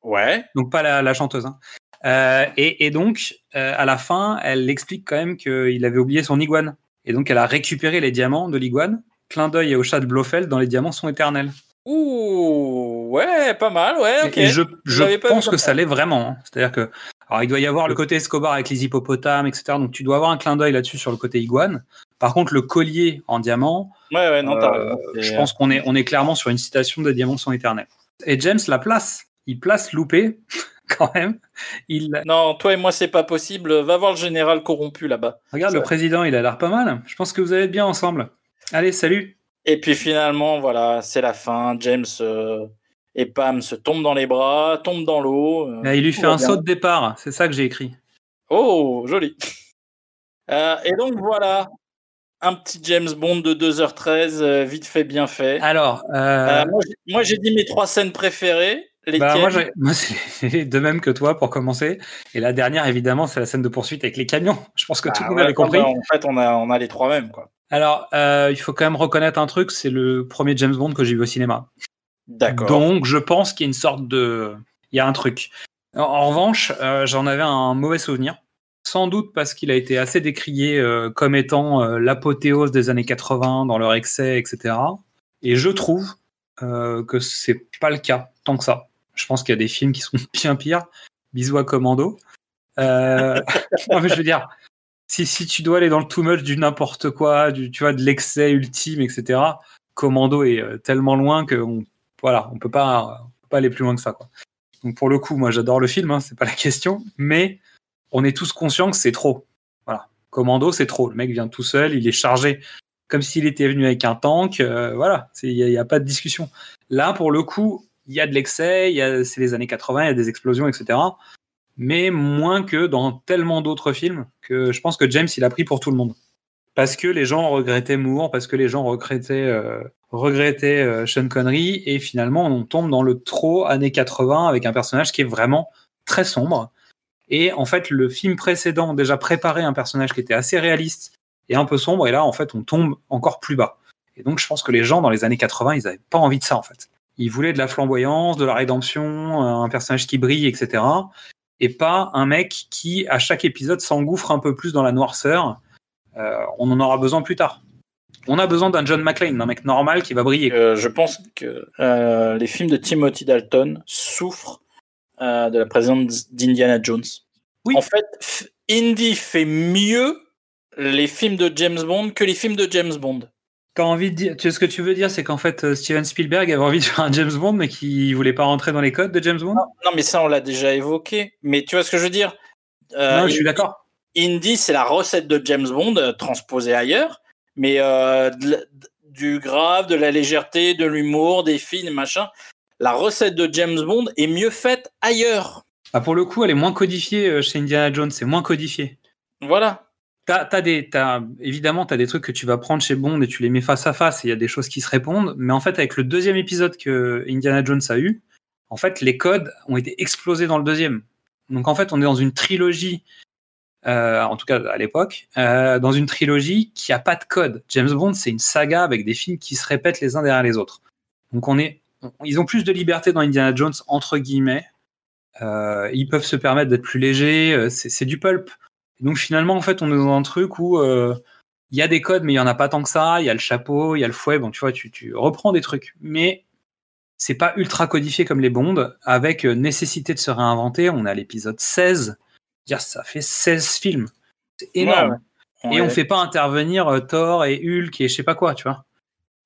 Ouais. donc pas la, la chanteuse. hein. Euh, et, et donc, euh, à la fin, elle explique quand même qu'il avait oublié son iguane. Et donc, elle a récupéré les diamants de l'iguane. Clin d'œil au chat de Blofeld dans Les diamants sont éternels. Ouh, ouais, pas mal, ouais, ok. Et je, je pense que ça. ça l'est vraiment. hein. C'est-à-dire que, alors il doit y avoir le côté Escobar avec les hippopotames, etc. Donc tu dois avoir un clin d'œil là-dessus sur le côté iguane. Par contre, le collier en diamant, Ouais, ouais, non, euh, je pense qu'on est, on est clairement sur une citation de Diamants sont éternels. Et James la place. Il place loupé, <laughs> quand même. Il Non, toi et moi, c'est pas possible. Va voir le général corrompu là-bas. regarde le président, il a l'air pas mal. Je pense que vous allez être bien ensemble. Allez, salut. Et puis finalement, voilà, c'est la fin. James euh, et Pam se tombent dans les bras, tombent dans l'eau. euh, Là, il lui fait un bien. saut de départ. C'est ça que j'ai écrit. Oh, joli. <laughs> Euh, et donc voilà, un petit James Bond de 2h13, euh, vite fait, bien fait. Alors, euh, Euh, moi, j'ai- dit mes trois scènes préférées. les Bah, moi, moi, c'est <laughs> de même que toi pour commencer. Et la dernière, évidemment, c'est la scène de poursuite avec les camions. <laughs> Je pense que tout Bah le monde ouais, avait compris. bah, en fait, on a, on a les trois mêmes, quoi. Alors, euh, il faut quand même reconnaître un truc, c'est le premier James Bond que j'ai vu au cinéma. D'accord. Donc, je pense qu'il y a une sorte de... Il y a un truc. En, en revanche, j'en avais un mauvais souvenir. Sans doute parce qu'il a été assez décrié euh, comme étant euh, l'apothéose des années 80 dans leur excès, etc. Et je trouve euh, que c'est pas le cas tant que ça. Je pense qu'il y a des films qui sont <laughs> bien pires. Bisous à Commando. <laughs> Non, mais je veux dire, si, si tu dois aller dans le too much du n'importe quoi, du, tu vois, de l'excès ultime, etc., Commando est tellement loin que on, voilà, on peut pas, pas aller plus loin que ça. Donc pour le coup, moi j'adore le film, hein, c'est pas la question, mais on est tous conscients que c'est trop. Voilà, Commando c'est trop. Le mec vient tout seul, il est chargé comme s'il était venu avec un tank. euh, voilà, il n'y a, pas de discussion. Là, pour le coup, il y a de l'excès, c'est les années 80, il y a des explosions, etc. Mais moins que dans tellement d'autres films que je pense que James il a pris pour tout le monde. Parce que les gens regrettaient Moore, parce que les gens regrettaient, euh, regrettaient euh, Sean Connery, et finalement on tombe dans le trop années 80 avec un personnage qui est vraiment très sombre. Et en fait, le film précédent déjà préparait un personnage qui était assez réaliste et un peu sombre, et là en fait on tombe encore plus bas. Et donc je pense que les gens dans les années 80, ils n'avaient pas envie de ça en fait. Ils voulaient de la flamboyance, de la rédemption, un personnage qui brille, etc. Et pas un mec qui, à chaque épisode, s'engouffre un peu plus dans la noirceur. Euh, on en aura besoin plus tard. On a besoin d'un John McClane, d'un mec normal qui va briller. Euh, je pense que euh, les films de Timothy Dalton souffrent euh, de la présence d'Indiana Jones. Oui. En fait, Indy fait mieux les films de James Bond que les films de James Bond. T'as envie de dire, tu sais ce que tu veux dire, c'est qu'en fait euh, Steven Spielberg avait envie de faire un James Bond, mais qui voulait pas rentrer dans les codes de James Bond? Non, mais ça, on l'a déjà évoqué. Mais tu vois ce que je veux dire? Euh, non, je suis d'accord. Indy, c'est la recette de James Bond euh, transposée ailleurs, mais euh, de du grave, de la légèreté, de l'humour, des films, machin. La recette de James Bond est mieux faite ailleurs. Ah, pour le coup, elle est moins codifiée euh, chez Indiana Jones, c'est moins codifié. Voilà. T'as, t'as des, t'as, évidemment, tu as des trucs que tu vas prendre chez Bond et tu les mets face à face et il y a des choses qui se répondent. Mais en fait, avec le deuxième épisode que Indiana Jones a eu, en fait, les codes ont été explosés dans le deuxième. Donc en fait, on est dans une trilogie, euh, en tout cas à l'époque, euh, dans une trilogie qui a pas de code. James Bond, c'est une saga avec des films qui se répètent les uns derrière les autres. Donc on est, on- ils ont plus de liberté dans Indiana Jones entre guillemets. Euh, ils peuvent se permettre d'être plus légers. euh, C'est, c'est du pulp. Donc finalement, en fait, on est dans un truc où euh, il y a des codes, mais il y en a pas tant que ça. Il y a le chapeau, il y a le fouet. Bon, tu vois, tu, tu reprends des trucs, mais c'est pas ultra codifié comme les Bonds, avec nécessité de se réinventer. On est à l'épisode 16. Dire, ça fait 16 films. C'est énorme. Ouais, Et on ouais. fait pas intervenir Thor et Hulk et je sais pas quoi, tu vois.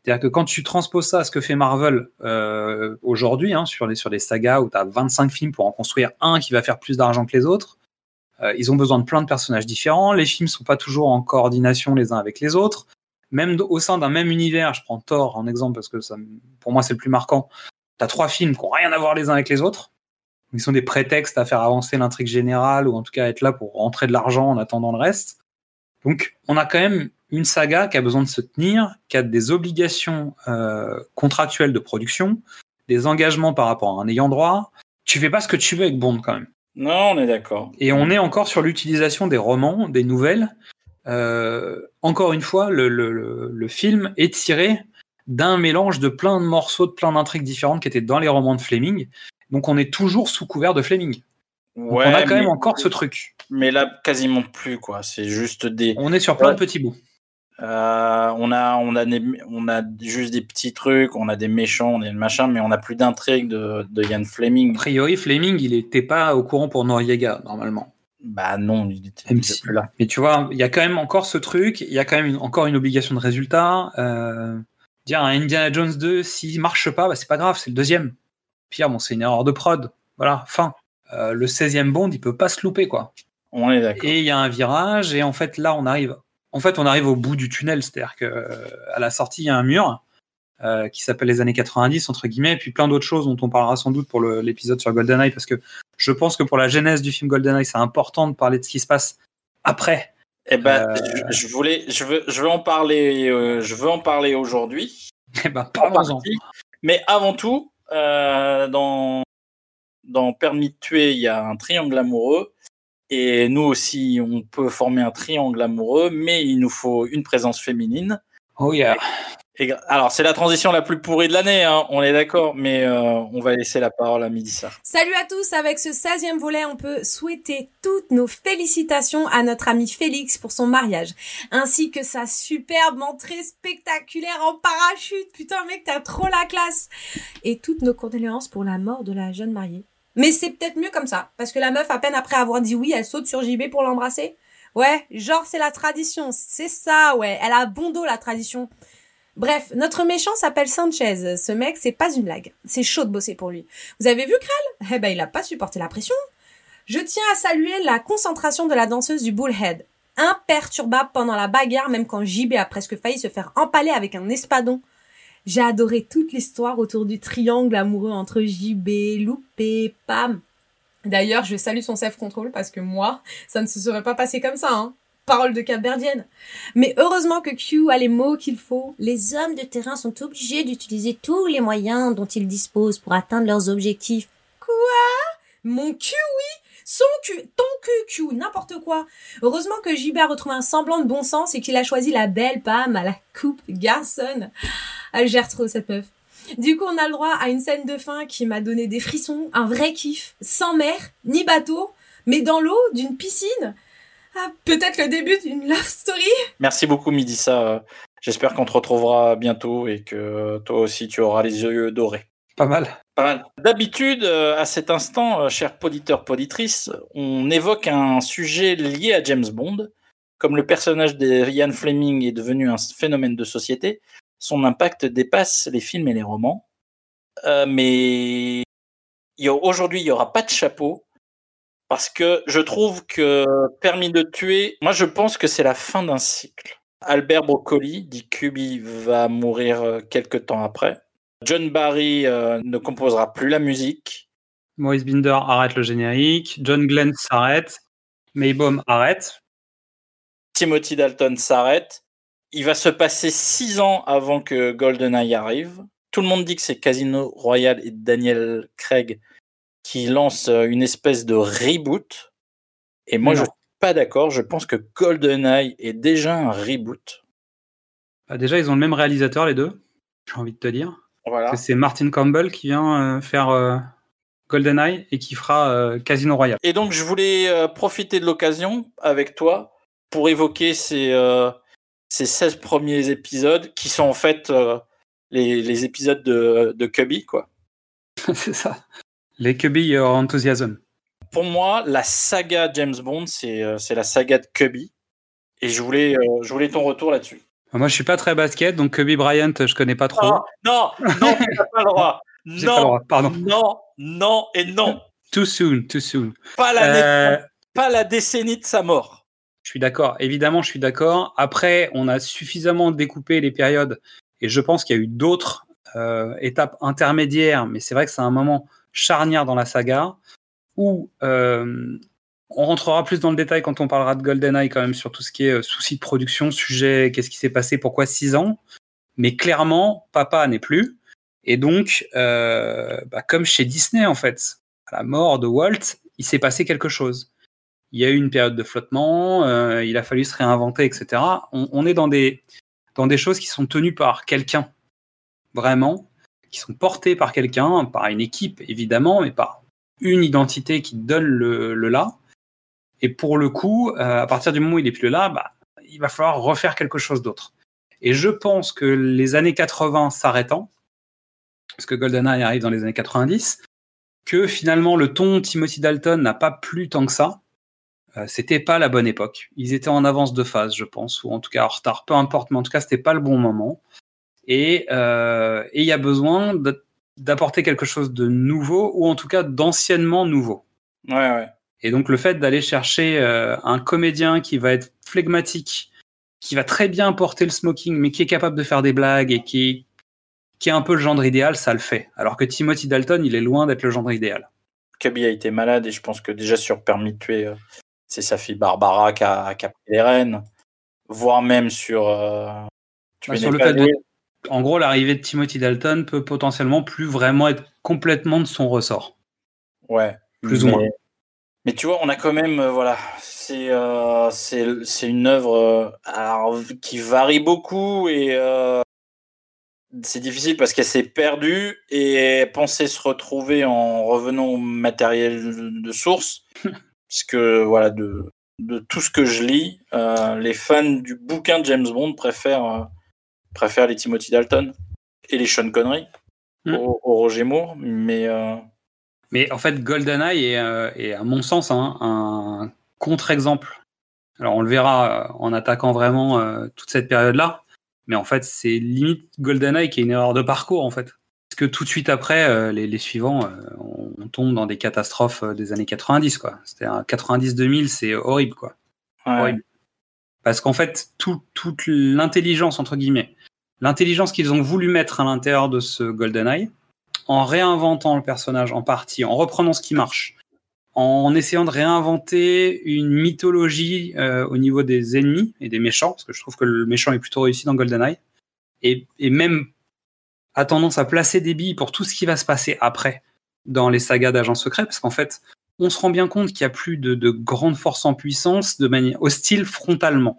C'est-à-dire que quand tu transposes ça à ce que fait Marvel euh, aujourd'hui, hein, sur, les, sur les sagas où tu as 25 films pour en construire un qui va faire plus d'argent que les autres, euh, ils ont besoin de plein de personnages différents. Les films sont pas toujours en coordination les uns avec les autres. Même au sein d'un même univers, je prends Thor en exemple parce que pour moi c'est le plus marquant. Tu as trois films qui n'ont rien à voir les uns avec les autres. Ils sont des prétextes à faire avancer l'intrigue générale ou en tout cas être là pour rentrer de l'argent en attendant le reste. Donc, on a quand même une saga qui a besoin de se tenir, qui a des obligations euh, contractuelles de production, des engagements par rapport à un ayant droit. Tu fais pas ce que tu veux avec Bond quand même. Non, on est d'accord. Et on est encore sur l'utilisation des romans, des nouvelles. Euh, encore une fois, le, le- le- le film est tiré d'un mélange de plein de morceaux, de plein d'intrigues différentes qui étaient dans les romans de Fleming. Donc on est toujours sous couvert de Fleming. Donc, Ouais, on a quand mais, même encore ce truc. mais là, quasiment plus, quoi. C'est juste des. On est sur plein Ouais. de petits bouts. Euh, on, a, on, a des- on a juste des petits trucs, on a des méchants, on a des machins, mais on n'a plus d'intrigue de, de Ian A Fleming. priori, Fleming, il était pas au courant pour Noriega, normalement. Bah non, il était, Même il était si- plus là. Mais tu vois, il y a quand même encore ce truc, il y a quand même une- encore une obligation de résultat. Euh, dire un Indiana Jones 2, s'il marche pas, bah, c'est pas grave, c'est le deuxième. Pire, bon, c'est une erreur de prod. Voilà, fin. Euh, le 16e Bond, il peut pas se louper, quoi. On est d'accord. Et il y a un virage, et en fait, là, on arrive. En fait, on arrive au bout du tunnel, c'est-à-dire que euh, à la sortie, il y a un mur euh, qui s'appelle les années 90, entre guillemets, et puis plein d'autres choses dont on parlera sans doute pour l'épisode sur GoldenEye, parce que je pense que pour la genèse du film GoldenEye, c'est important de parler de ce qui se passe après. Eh ben, Euh, je, je voulais, je veux, je veux en parler, euh, je veux en parler aujourd'hui. <laughs> Eh ben, en parlons-en. Mais avant tout, dans dans Permis de tuer, il y a un triangle amoureux. Et nous aussi, on peut former un triangle amoureux, mais il nous faut une présence féminine. Oh yeah. Et, alors, c'est la transition la plus pourrie de l'année, hein, on est d'accord, mais euh, on va laisser la parole à Midissa. Salut à tous, avec ce 16e volet, on peut souhaiter toutes nos félicitations à notre ami Félix pour son mariage, ainsi que sa superbe entrée spectaculaire en parachute. Putain mec, t'as trop la classe. Et toutes nos condoléances pour la mort de la jeune mariée. Mais c'est peut-être mieux comme ça, parce que la meuf, à peine après avoir dit oui, elle saute sur JB pour l'embrasser. Ouais, genre c'est la tradition, c'est ça, ouais. Elle a bon dos la tradition. Bref, notre méchant s'appelle Sanchez. Ce mec, c'est pas une blague. C'est chaud de bosser pour lui. Vous avez vu Krell? Eh ben, il a pas supporté la pression. Je tiens à saluer la concentration de la danseuse du Bullhead. Imperturbable pendant la bagarre, même quand JB a presque failli se faire empaler avec un espadon. J'ai adoré toute l'histoire autour du triangle amoureux entre JB, Loupé, Pam. D'ailleurs, je salue son self-control parce que moi, ça ne se serait pas passé comme ça, hein parole de capverdienne. Mais heureusement que Q a les mots qu'il faut. Les hommes de terrain sont obligés d'utiliser tous les moyens dont ils disposent pour atteindre leurs objectifs. Quoi? Mon cul, oui? Son cul, ton cul, Q, n'importe quoi. Heureusement que JB a retrouvé un semblant de bon sens et qu'il a choisi la belle Pam à la coupe garçonne. Elle gère trop cette meuf. Du coup, on a le droit à une scène de fin qui m'a donné des frissons, un vrai kiff, sans mer, ni bateau, mais dans l'eau d'une piscine. Ah, peut-être le début d'une love story Merci beaucoup, Midissa. J'espère qu'on te retrouvera bientôt et que toi aussi tu auras les yeux dorés. Pas mal. D'habitude, euh, à cet instant, euh, chers poditeurs, poditrices, on évoque un sujet lié à James Bond. Comme le personnage de Ryan Fleming est devenu un phénomène de société, son impact dépasse les films et les romans. Euh, mais aujourd'hui, il n'y aura pas de chapeau parce que je trouve que Permis de tuer, moi je pense que c'est la fin d'un cycle. Albert Broccoli, dit Kubi, va mourir quelques temps après. John Barry euh, ne composera plus la musique. Maurice Binder arrête le générique. John Glenn s'arrête. Maybaum arrête. Timothy Dalton s'arrête. Il va se passer six ans avant que GoldenEye arrive. Tout le monde dit que c'est Casino Royale et Daniel Craig qui lance euh, une espèce de reboot. Et moi, je suis pas d'accord. Je pense que GoldenEye est déjà un reboot. Bah, déjà, ils ont le même réalisateur, les deux. J'ai envie de te dire. C'est Martin Campbell qui vient euh, faire euh, GoldenEye et qui fera Casino Royale. Et donc, je voulais profiter de l'occasion avec toi pour évoquer ces, ces 16 premiers épisodes qui sont en fait les, épisodes de, de Cubby, quoi. <laughs> C'est ça. Les Cubby Your Enthusiasm. Pour moi, la saga James Bond, c'est euh, la saga de Cubby. Et je voulais, euh, je voulais ton retour là-dessus. Moi, je suis pas très basket, donc Cubby Bryant, je connais pas trop. Non, non, non, <laughs> tu n'as pas le droit. non, pas le droit. Pardon. non, non et non. Too soon, too soon. Pas la, euh, pas la décennie de sa mort. Je suis d'accord. Évidemment, je suis d'accord. Après, on a suffisamment découpé les périodes et je pense qu'il y a eu d'autres étapes intermédiaires, mais c'est vrai que c'est un moment charnière dans la saga, où euh, on rentrera plus dans le détail quand on parlera de GoldenEye quand même sur tout ce qui est euh, souci de production, sujet, qu'est-ce qui s'est passé, pourquoi 6 ans. Mais clairement, papa n'est plus. Et donc, euh, bah, comme chez Disney en fait, à la mort de Walt, il s'est passé quelque chose. Il y a eu une période de flottement, il a fallu se réinventer, etc. On, est dans des, choses qui sont tenues par quelqu'un, vraiment, qui sont portés par quelqu'un, par une équipe évidemment, mais par une identité qui donne le, là. Et pour le coup, euh, à partir du moment où il est plus là, bah, il va falloir refaire quelque chose d'autre. Et je pense que les années 80 s'arrêtant, parce que GoldenEye arrive dans les années 90, que finalement le ton Timothy Dalton n'a pas plu tant que ça. Euh, c'était pas la bonne époque. Ils étaient en avance de phase, je pense, ou en tout cas en retard, peu importe, mais en tout cas c'était pas le bon moment. Euh, et il y a besoin d'apporter quelque chose de nouveau, ou en tout cas d'anciennement nouveau. Ouais, ouais. Et donc le fait d'aller chercher euh, un comédien qui va être flegmatique, qui va très bien porter le smoking, mais qui est capable de faire des blagues et qui, qui est un peu le genre idéal, ça le fait. Alors que Timothy Dalton, il est loin d'être le genre idéal. Cubby a été malade et je pense que déjà sur Permis de tuer, euh, c'est sa fille Barbara qui a, qui a, pris les rênes, voire même sur, euh, bah, sur le fait de, en gros, l'arrivée de Timothy Dalton peut potentiellement plus vraiment être complètement de son ressort. Ouais. Plus ou moins. Mais tu vois, on a quand même, euh, voilà, c'est euh, c'est une œuvre euh, alors, qui varie beaucoup et euh, c'est difficile parce qu'elle s'est perdue et pensait se retrouver en revenant au matériel de source. <laughs> parce que voilà, de, de tout ce que je lis, les fans du bouquin de James Bond préfèrent, préfèrent les Timothy Dalton et les Sean Connery Mm. au, au Roger Moore. Mais Mais en fait, GoldenEye est, euh, est, à mon sens, hein, un contre-exemple. Alors, on le verra euh, en attaquant vraiment euh, toute cette période-là. Mais en fait, c'est limite GoldenEye qui est une erreur de parcours, en fait. Parce que tout de suite après, euh, les, les suivants, on, on tombe dans des catastrophes des années 90, quoi. C'était 90-2000, c'est horrible, quoi. ouais. Horrible. Parce qu'en fait, tout- toute l'intelligence, entre guillemets, l'intelligence qu'ils ont voulu mettre à l'intérieur de ce GoldenEye, en réinventant le personnage en partie, en reprenant ce qui marche, en essayant de réinventer une mythologie euh, au niveau des ennemis et des méchants, parce que je trouve que le méchant est plutôt réussi dans GoldenEye, et, même a tendance à placer des billes pour tout ce qui va se passer après dans les sagas d'agents secrets, parce qu'en fait, on se rend bien compte qu'il n'y a plus de, de grandes forces en puissance de manière hostile frontalement.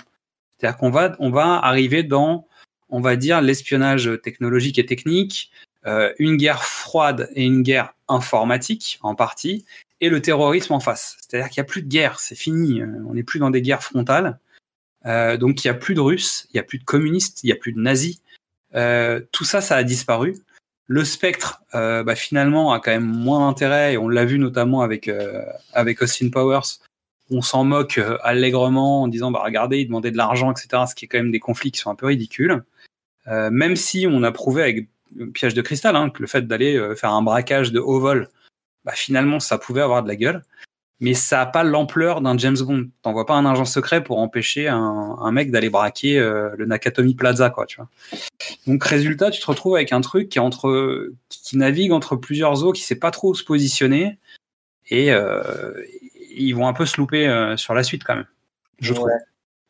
C'est-à-dire qu'on va, on va arriver dans, on va dire, l'espionnage technologique et technique, euh, une guerre froide et une guerre informatique en partie, et le terrorisme en face. C'est-à-dire qu'il n'y a plus de guerre, c'est fini, euh, on n'est plus dans des guerres frontales. Euh, donc il n'y a plus de Russes, il n'y a plus de communistes, il n'y a plus de nazis. Tout ça, ça a disparu. Le spectre, bah, finalement, a quand même moins d'intérêt, et on l'a vu notamment avec, Austin Powers. On s'en moque allègrement en disant, bah, regardez, il demandait de l'argent, etc., ce qui est quand même des conflits qui sont un peu ridicules. Même si on a prouvé avec piège de cristal hein, que le fait d'aller euh, faire un braquage de haut vol, bah, finalement, ça pouvait avoir de la gueule. Mais ça n'a pas l'ampleur d'un James Bond. T'envoies pas un agent secret pour empêcher un, un mec d'aller braquer euh, le Nakatomi Plaza, quoi, tu vois. Donc, résultat, tu te retrouves avec un truc qui, est entre, qui navigue entre plusieurs eaux, qui sait pas trop où se positionner. Et euh, ils vont un peu se louper euh, sur la suite, quand même. Je trouve.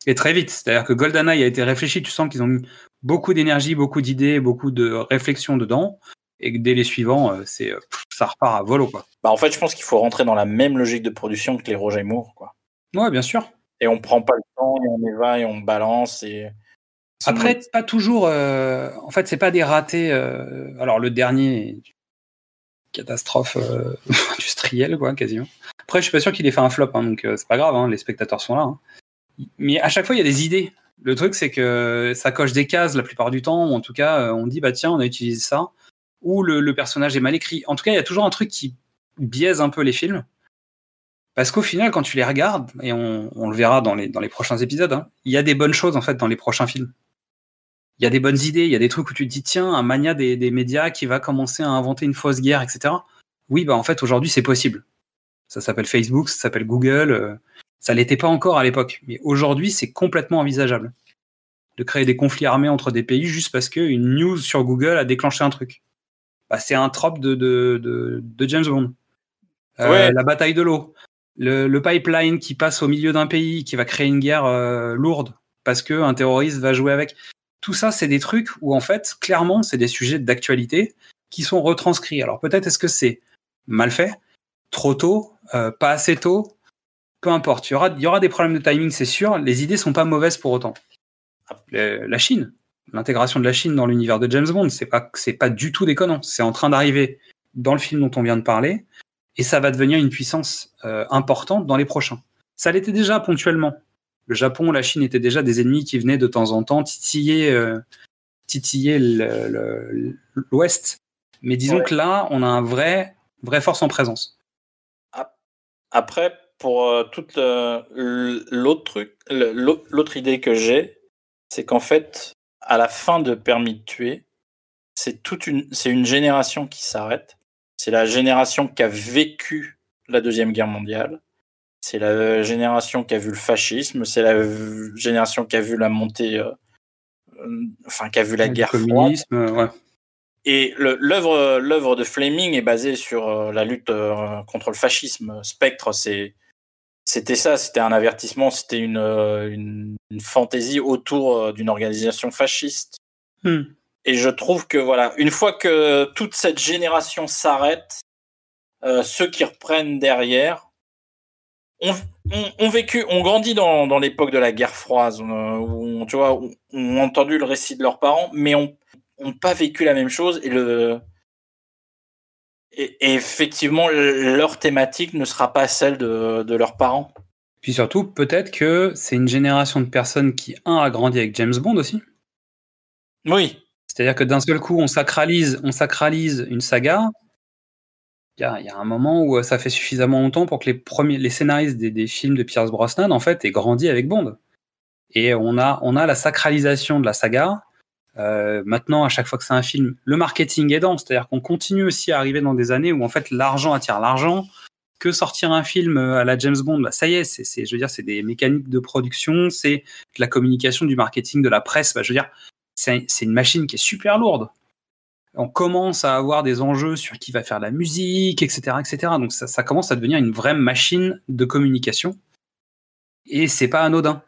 Et très vite. C'est-à-dire que GoldenEye a été réfléchi. Tu sens qu'ils ont mis beaucoup d'énergie, beaucoup d'idées, beaucoup de réflexion dedans. Et que dès les suivants, euh, c'est, euh, ça repart à volo, quoi. Bah, en fait, je pense qu'il faut rentrer dans la même logique de production que les Roger Moore. Quoi. Ouais, bien sûr. Et on prend pas le temps, et on y va, et on balance. Et... Après, pas toujours. euh, en fait, c'est pas des ratés. euh, alors, le dernier, catastrophe euh, <laughs> industrielle, quoi, quasiment. Après, je suis pas sûr qu'il ait fait un flop, hein, donc c'est pas grave. hein, les spectateurs sont là. hein. Mais à chaque fois, il y a des idées. Le truc, c'est que ça coche des cases la plupart du temps, ou en tout cas, euh, on dit bah tiens, on a utilisé ça, ou le, personnage est mal écrit. En tout cas, il y a toujours un truc qui biaise un peu les films. Parce qu'au final, quand tu les regardes, et on, le verra dans les, prochains épisodes, hein, il y a des bonnes choses en fait dans les prochains films. Il y a des bonnes idées, il y a des trucs où tu te dis tiens, un mania des, des médias qui va commencer à inventer une fausse guerre, etc. Oui, bah en fait aujourd'hui c'est possible. Ça s'appelle Facebook, ça s'appelle Google. Ça l'était pas encore à l'époque, mais aujourd'hui c'est complètement envisageable de créer des conflits armés entre des pays juste parce qu'une news sur Google a déclenché un truc. Bah, c'est un trope de, de, de, de James Bond. Euh, Ouais. La bataille de l'eau. Le, le pipeline qui passe au milieu d'un pays, qui va créer une guerre euh, lourde parce qu'un terroriste va jouer avec. Tout ça, c'est des trucs où, en fait, clairement, c'est des sujets d'actualité qui sont retranscrits. Alors peut-être est-ce que c'est mal fait, trop tôt, euh, pas assez tôt, peu importe. Il y aura, il y aura des problèmes de timing, c'est sûr. Les idées sont pas mauvaises pour autant. La Chine, l'intégration de la Chine dans l'univers de James Bond, c'est pas, c'est pas du tout déconnant. C'est en train d'arriver dans le film dont on vient de parler, et ça va devenir une puissance euh, importante dans les prochains. Ça l'était déjà ponctuellement. Le Japon, la Chine étaient déjà des ennemis qui venaient de temps en temps titiller, euh, titiller le- le- l'Ouest. Mais disons Ouais. que là, on a un vrai, vraie force en présence. Après, pour euh, toute euh, l'autre truc, idée que j'ai, c'est qu'en fait, à la fin de Permis de tuer, c'est toute une, c'est une génération qui s'arrête. C'est la génération qui a vécu la deuxième guerre mondiale. C'est la génération qui a vu le fascisme. C'est la génération qui a vu la montée, euh, enfin qui a vu la guerre froide. communisme, ouais. Et l'œuvre l'œuvre de Fleming est basée sur la lutte contre le fascisme. Spectre, c'est c'était ça, c'était un avertissement, c'était une, euh, une, une fantaisie autour euh, d'une organisation fasciste. Hmm. Et je trouve que voilà, une fois que toute cette génération s'arrête, euh, ceux qui reprennent derrière, ont, vécu, ont grandi dans, dans l'époque de la guerre froide, où, tu vois, ont, entendu le récit de leurs parents, mais ont, ont pas vécu la même chose et le et, effectivement leur thématique ne sera pas celle de, de leurs parents. Puis surtout, peut-être que c'est une génération de personnes qui, un, a grandi avec James Bond aussi. Oui, C'est-à-dire que d'un seul coup, on sacralise, on sacralise une saga. Il y a, il y a un moment où euh, ça fait suffisamment longtemps pour que les, premiers, les scénaristes des, des films de Pierce Brosnan, en fait, aient grandi avec Bond. Et on a, on a la sacralisation de la saga. Euh, maintenant, à chaque fois que c'est un film, le marketing aidant, c'est-à-dire qu'on continue aussi à arriver dans des années où en fait l'argent attire l'argent. Que sortir un film euh, à la James Bond, bah, ça y est, c'est, je veux dire, c'est des mécaniques de production, c'est de la communication, du marketing, de la presse. Bah, je veux dire, c'est une machine qui est super lourde. On commence à avoir des enjeux sur qui va faire la musique, etc., etc. Donc ça, ça commence à devenir une vraie machine de communication. Et c'est pas anodin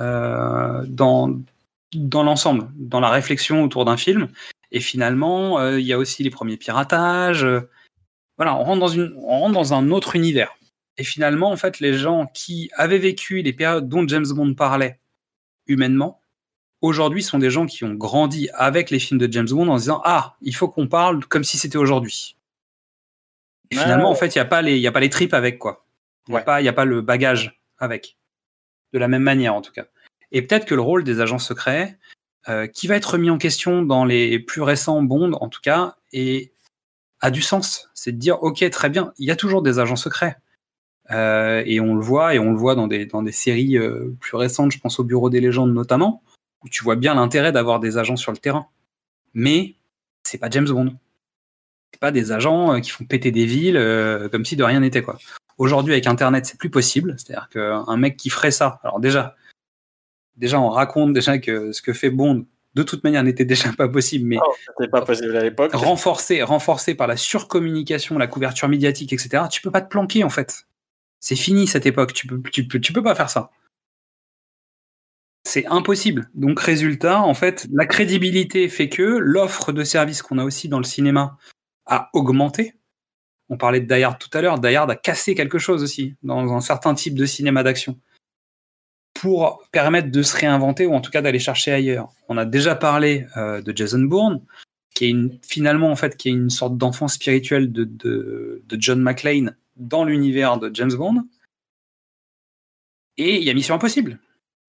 euh, dans dans l'ensemble, dans la réflexion autour d'un film. Et finalement, euh, il y a aussi les premiers piratages. euh, voilà, on rentre dans une, on rentre dans un autre univers. Et finalement, en fait, les gens qui avaient vécu les périodes dont James Bond parlait humainement, aujourd'hui sont des gens qui ont grandi avec les films de James Bond en se disant ah il faut qu'on parle comme si c'était aujourd'hui. Et Ouais, finalement ouais. en fait il y a pas les y a pas les tripes avec quoi. Il y a Ouais. a pas le bagage avec. De la même manière en tout cas. Et peut-être que le rôle des agents secrets euh, qui va être mis en question dans les plus récents Bond en tout cas a du sens. C'est de dire ok très bien il y a toujours des agents secrets. Euh, et on le voit et on le voit dans des séries euh, plus récentes je pense au Bureau des légendes notamment où tu vois bien l'intérêt d'avoir des agents sur le terrain. Mais c'est pas James Bond. C'est pas des agents qui font péter des villes comme si de rien n'était. Aujourd'hui avec Internet c'est plus possible. C'est-à-dire qu'un mec qui ferait ça, alors déjà, déjà on raconte déjà que ce que fait Bond de toute manière n'était déjà pas possible, mais Oh, pas possible à l'époque. renforcé, renforcé par la surcommunication, la couverture médiatique, etc. Tu peux pas te planquer en fait. C'est fini cette époque. Tu peux, tu peux, tu peux pas faire ça. C'est impossible. Donc résultat, en fait, la crédibilité fait que l'offre de services qu'on a aussi dans le cinéma a augmenté. On parlait de Die Hard tout à l'heure. Die Hard a cassé quelque chose aussi dans un certain type de cinéma d'action pour permettre de se réinventer ou en tout cas d'aller chercher ailleurs. On a déjà parlé euh, de Jason Bourne, qui est finalement en fait qui est une sorte d'enfant spirituel de, John McClane dans l'univers de James Bond. Et il y a Mission Impossible.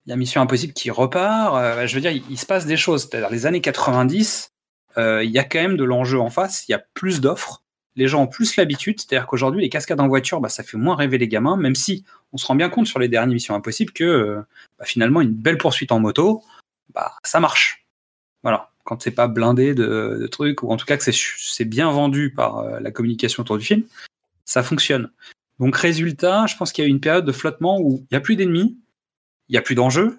Il y a Mission Impossible qui repart. Euh, je veux dire, il, il se passe des choses. C'est-à-dire les années 90, euh, il y a quand même de l'enjeu en face. Il y a plus d'offres. Les gens ont plus l'habitude. C'est-à-dire qu'aujourd'hui, les cascades en voiture, bah, ça fait moins rêver les gamins, même si on se rend bien compte sur les dernières Missions Impossibles que euh, bah, finalement, une belle poursuite en moto, bah, ça marche. Voilà. Quand c'est pas blindé de, trucs, ou en tout cas que c'est- c'est bien vendu par euh, la communication autour du film, ça fonctionne. Donc, résultat, je pense qu'il y a eu une période de flottement où il n'y a plus d'ennemis, il n'y a plus d'enjeux,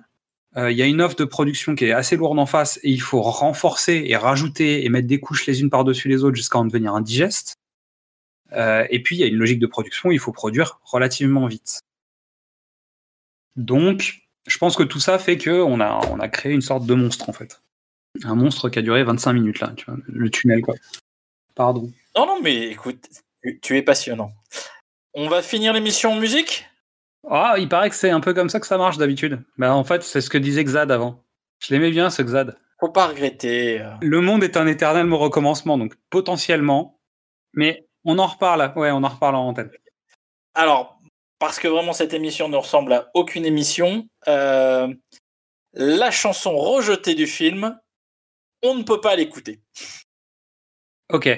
euh, il y a une offre de production qui est assez lourde en face et il faut renforcer et rajouter et mettre des couches les unes par-dessus les autres jusqu'à en devenir indigeste. Euh, et puis, il y a une logique de production, il faut produire relativement vite. Donc, je pense que tout ça fait qu'on a, on a créé une sorte de monstre, en fait. Un monstre qui a duré 25 minutes, là, tu vois, le tunnel, quoi. Pardon. Non, non, mais écoute, tu, es passionnant. On va finir l'émission en musique? Ah, il paraît que c'est un peu comme ça que ça marche d'habitude. Bah, en fait, c'est ce que disait Xad avant. Je l'aimais bien, ce Xad. Faut pas regretter. euh. Le monde est un éternel recommencement, donc potentiellement. Mais on en reparle, ouais, on en reparle en antenne. Alors, parce que vraiment cette émission ne ressemble à aucune émission, euh, la chanson rejetée du film, on ne peut pas l'écouter. Ok.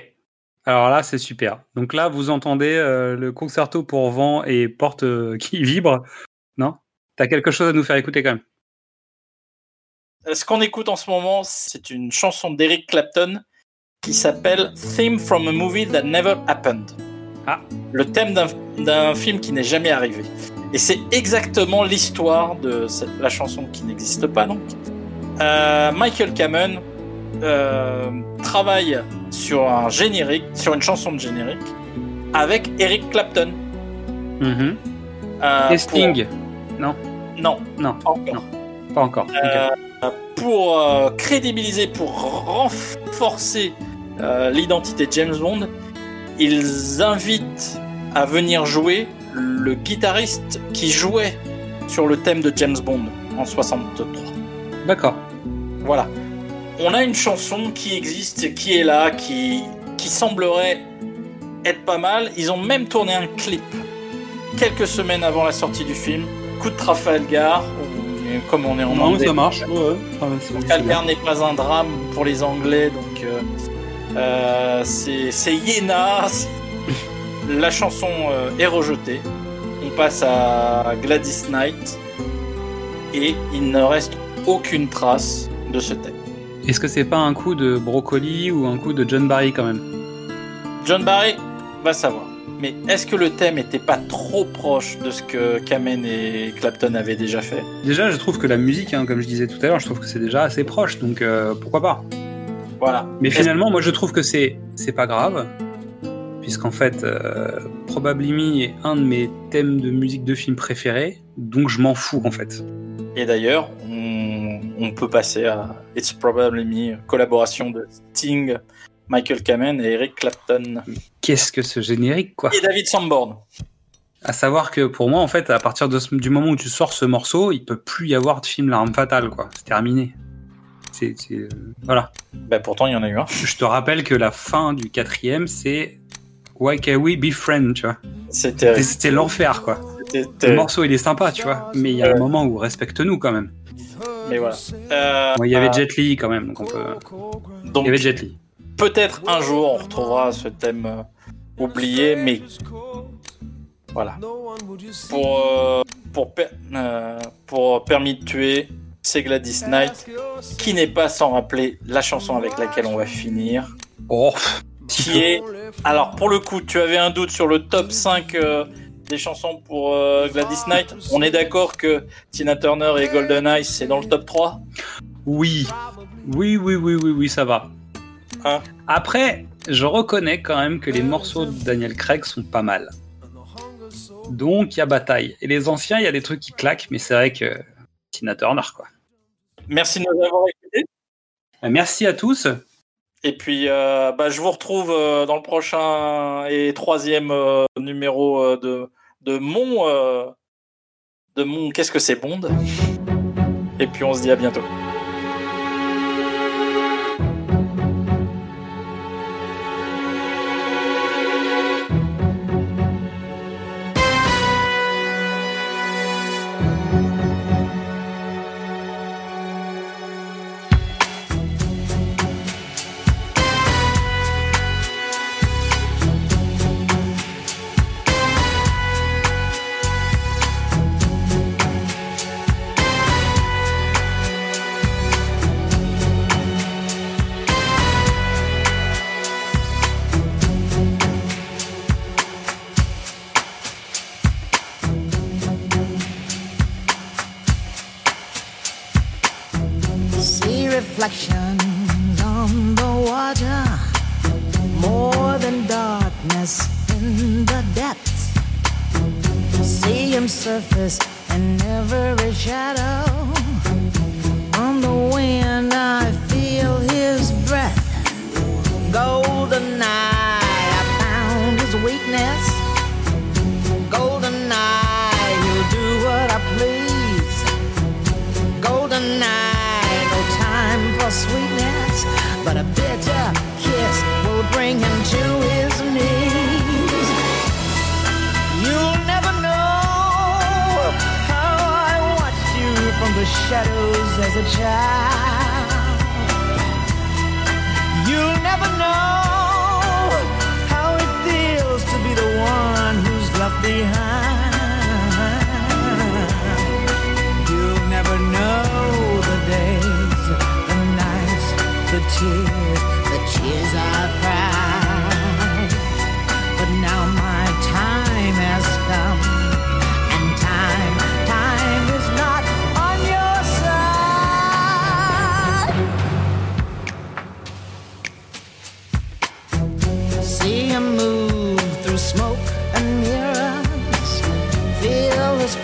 Alors là, c'est super. Donc là, vous entendez euh, le concerto pour vent et porte euh, qui vibre. Non? T'as quelque chose à nous faire écouter quand même. Ce qu'on écoute en ce moment, c'est une chanson d'Eric Clapton qui s'appelle Theme from a Movie That Never Happened. Ah. Le thème d'un- film qui n'est jamais arrivé. Et c'est exactement l'histoire de cette- la chanson qui n'existe pas donc. Euh, Michael Kamen euh, travaille sur un générique, sur une chanson de générique avec Eric Clapton. Mhm. euh, Et Sting pour- Non, Non, encore. non. pas encore. Euh, pour euh, crédibiliser, pour renforcer euh, l'identité de James Bond, ils invitent à venir jouer le guitariste qui jouait sur le thème de James Bond en 63. D'accord. Voilà. On a une chanson qui existe, qui est là, qui, qui semblerait être pas mal. Ils ont même tourné un clip quelques semaines avant la sortie du film. Coup de Trafalgar, comme on est en Non, anglais. ça marche. Ouais. Trafalgar n'est pas un drame pour les Anglais, donc euh, euh, c'est c'est- La chanson euh, est rejetée. On passe à Gladys Knight et il ne reste aucune trace de ce thème. Est-ce que c'est pas un coup de Brocoli ou un coup de John Barry quand même? John Barry va savoir. Mais est-ce que le thème était pas trop proche de ce que Kamen et Clapton avaient déjà fait? Déjà, je trouve que la musique, hein, comme je disais tout à l'heure, je trouve que c'est déjà assez proche, donc euh, pourquoi pas? Voilà. Mais finalement, moi, je trouve que c'est c'est pas grave, puisqu'en fait, euh, Probably Me est un de mes thèmes de musique de film préférés, donc je m'en fous en fait. Et d'ailleurs, on, on peut passer à It's Probably Me, collaboration de Sting, Michael Kamen et Eric Clapton. Qu'est-ce que ce générique, quoi Et David Sanborn. À savoir que pour moi, en fait, à partir de ce- du moment où tu sors ce morceau, il peut plus y avoir de film L'arme fatale, quoi. C'est terminé. C'est euh, voilà. Bah pourtant, il y en a eu un. Je te rappelle que la fin du quatrième, c'est Why Can We Be Friends, tu vois. C'était l'enfer, quoi. Le morceau, il est sympa, tu vois. Mais il y a un moment où respecte-nous quand même. Mais voilà. Euh, il y avait euh, Jet Li quand même, donc on peut. donc, Il y avait Jet Li. peut-être un jour, on retrouvera ce thème euh, oublié, mais voilà. Pour, euh, pour, per- euh, pour Permis de tuer, c'est Gladys Knight, qui n'est pas sans rappeler la chanson avec laquelle on va finir. Oh, qui est... Alors, pour le coup, tu avais un doute sur le top 5 euh, des chansons pour euh, Gladys Knight. On est d'accord que Tina Turner et Golden Eyes, c'est dans le top 3 oui. Oui, oui, oui, oui, oui, ça va. Hein? Après, je reconnais quand même que les morceaux de Daniel Craig sont pas mal. Donc, il y a bataille. Et les anciens, il y a des trucs qui claquent, mais c'est vrai que Quoi. Merci de nous avoir écoutés. Euh, Merci à tous. Et puis, euh, bah, je vous retrouve euh, dans le prochain et troisième euh, numéro de, de mon... de mon... Qu'est-ce que c'est Bond? Et puis, on se dit à bientôt.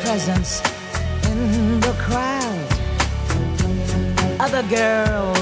Presence in the crowd. Other girls,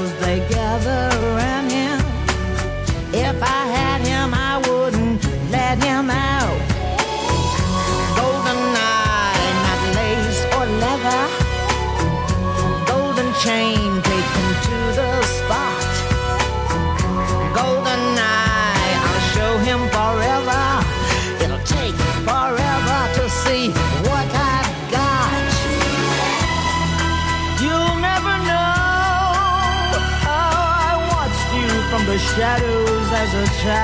shadows as a child.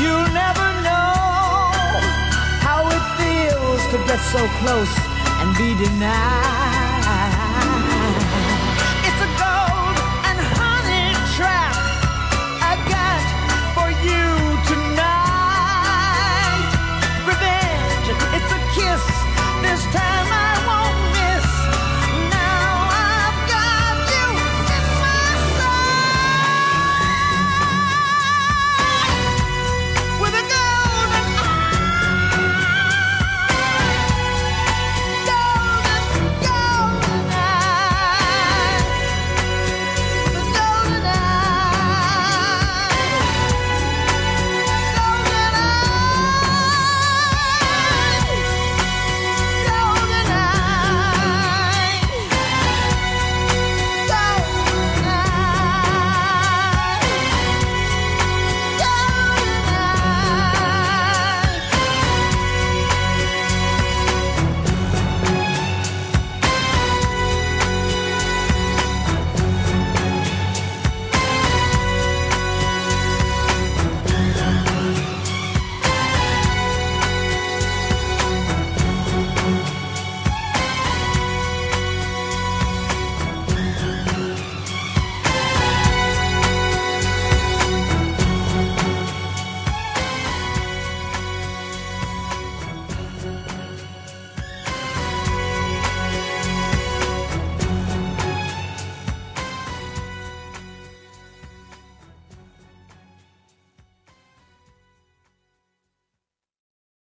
You never know how it feels to get so close and be denied.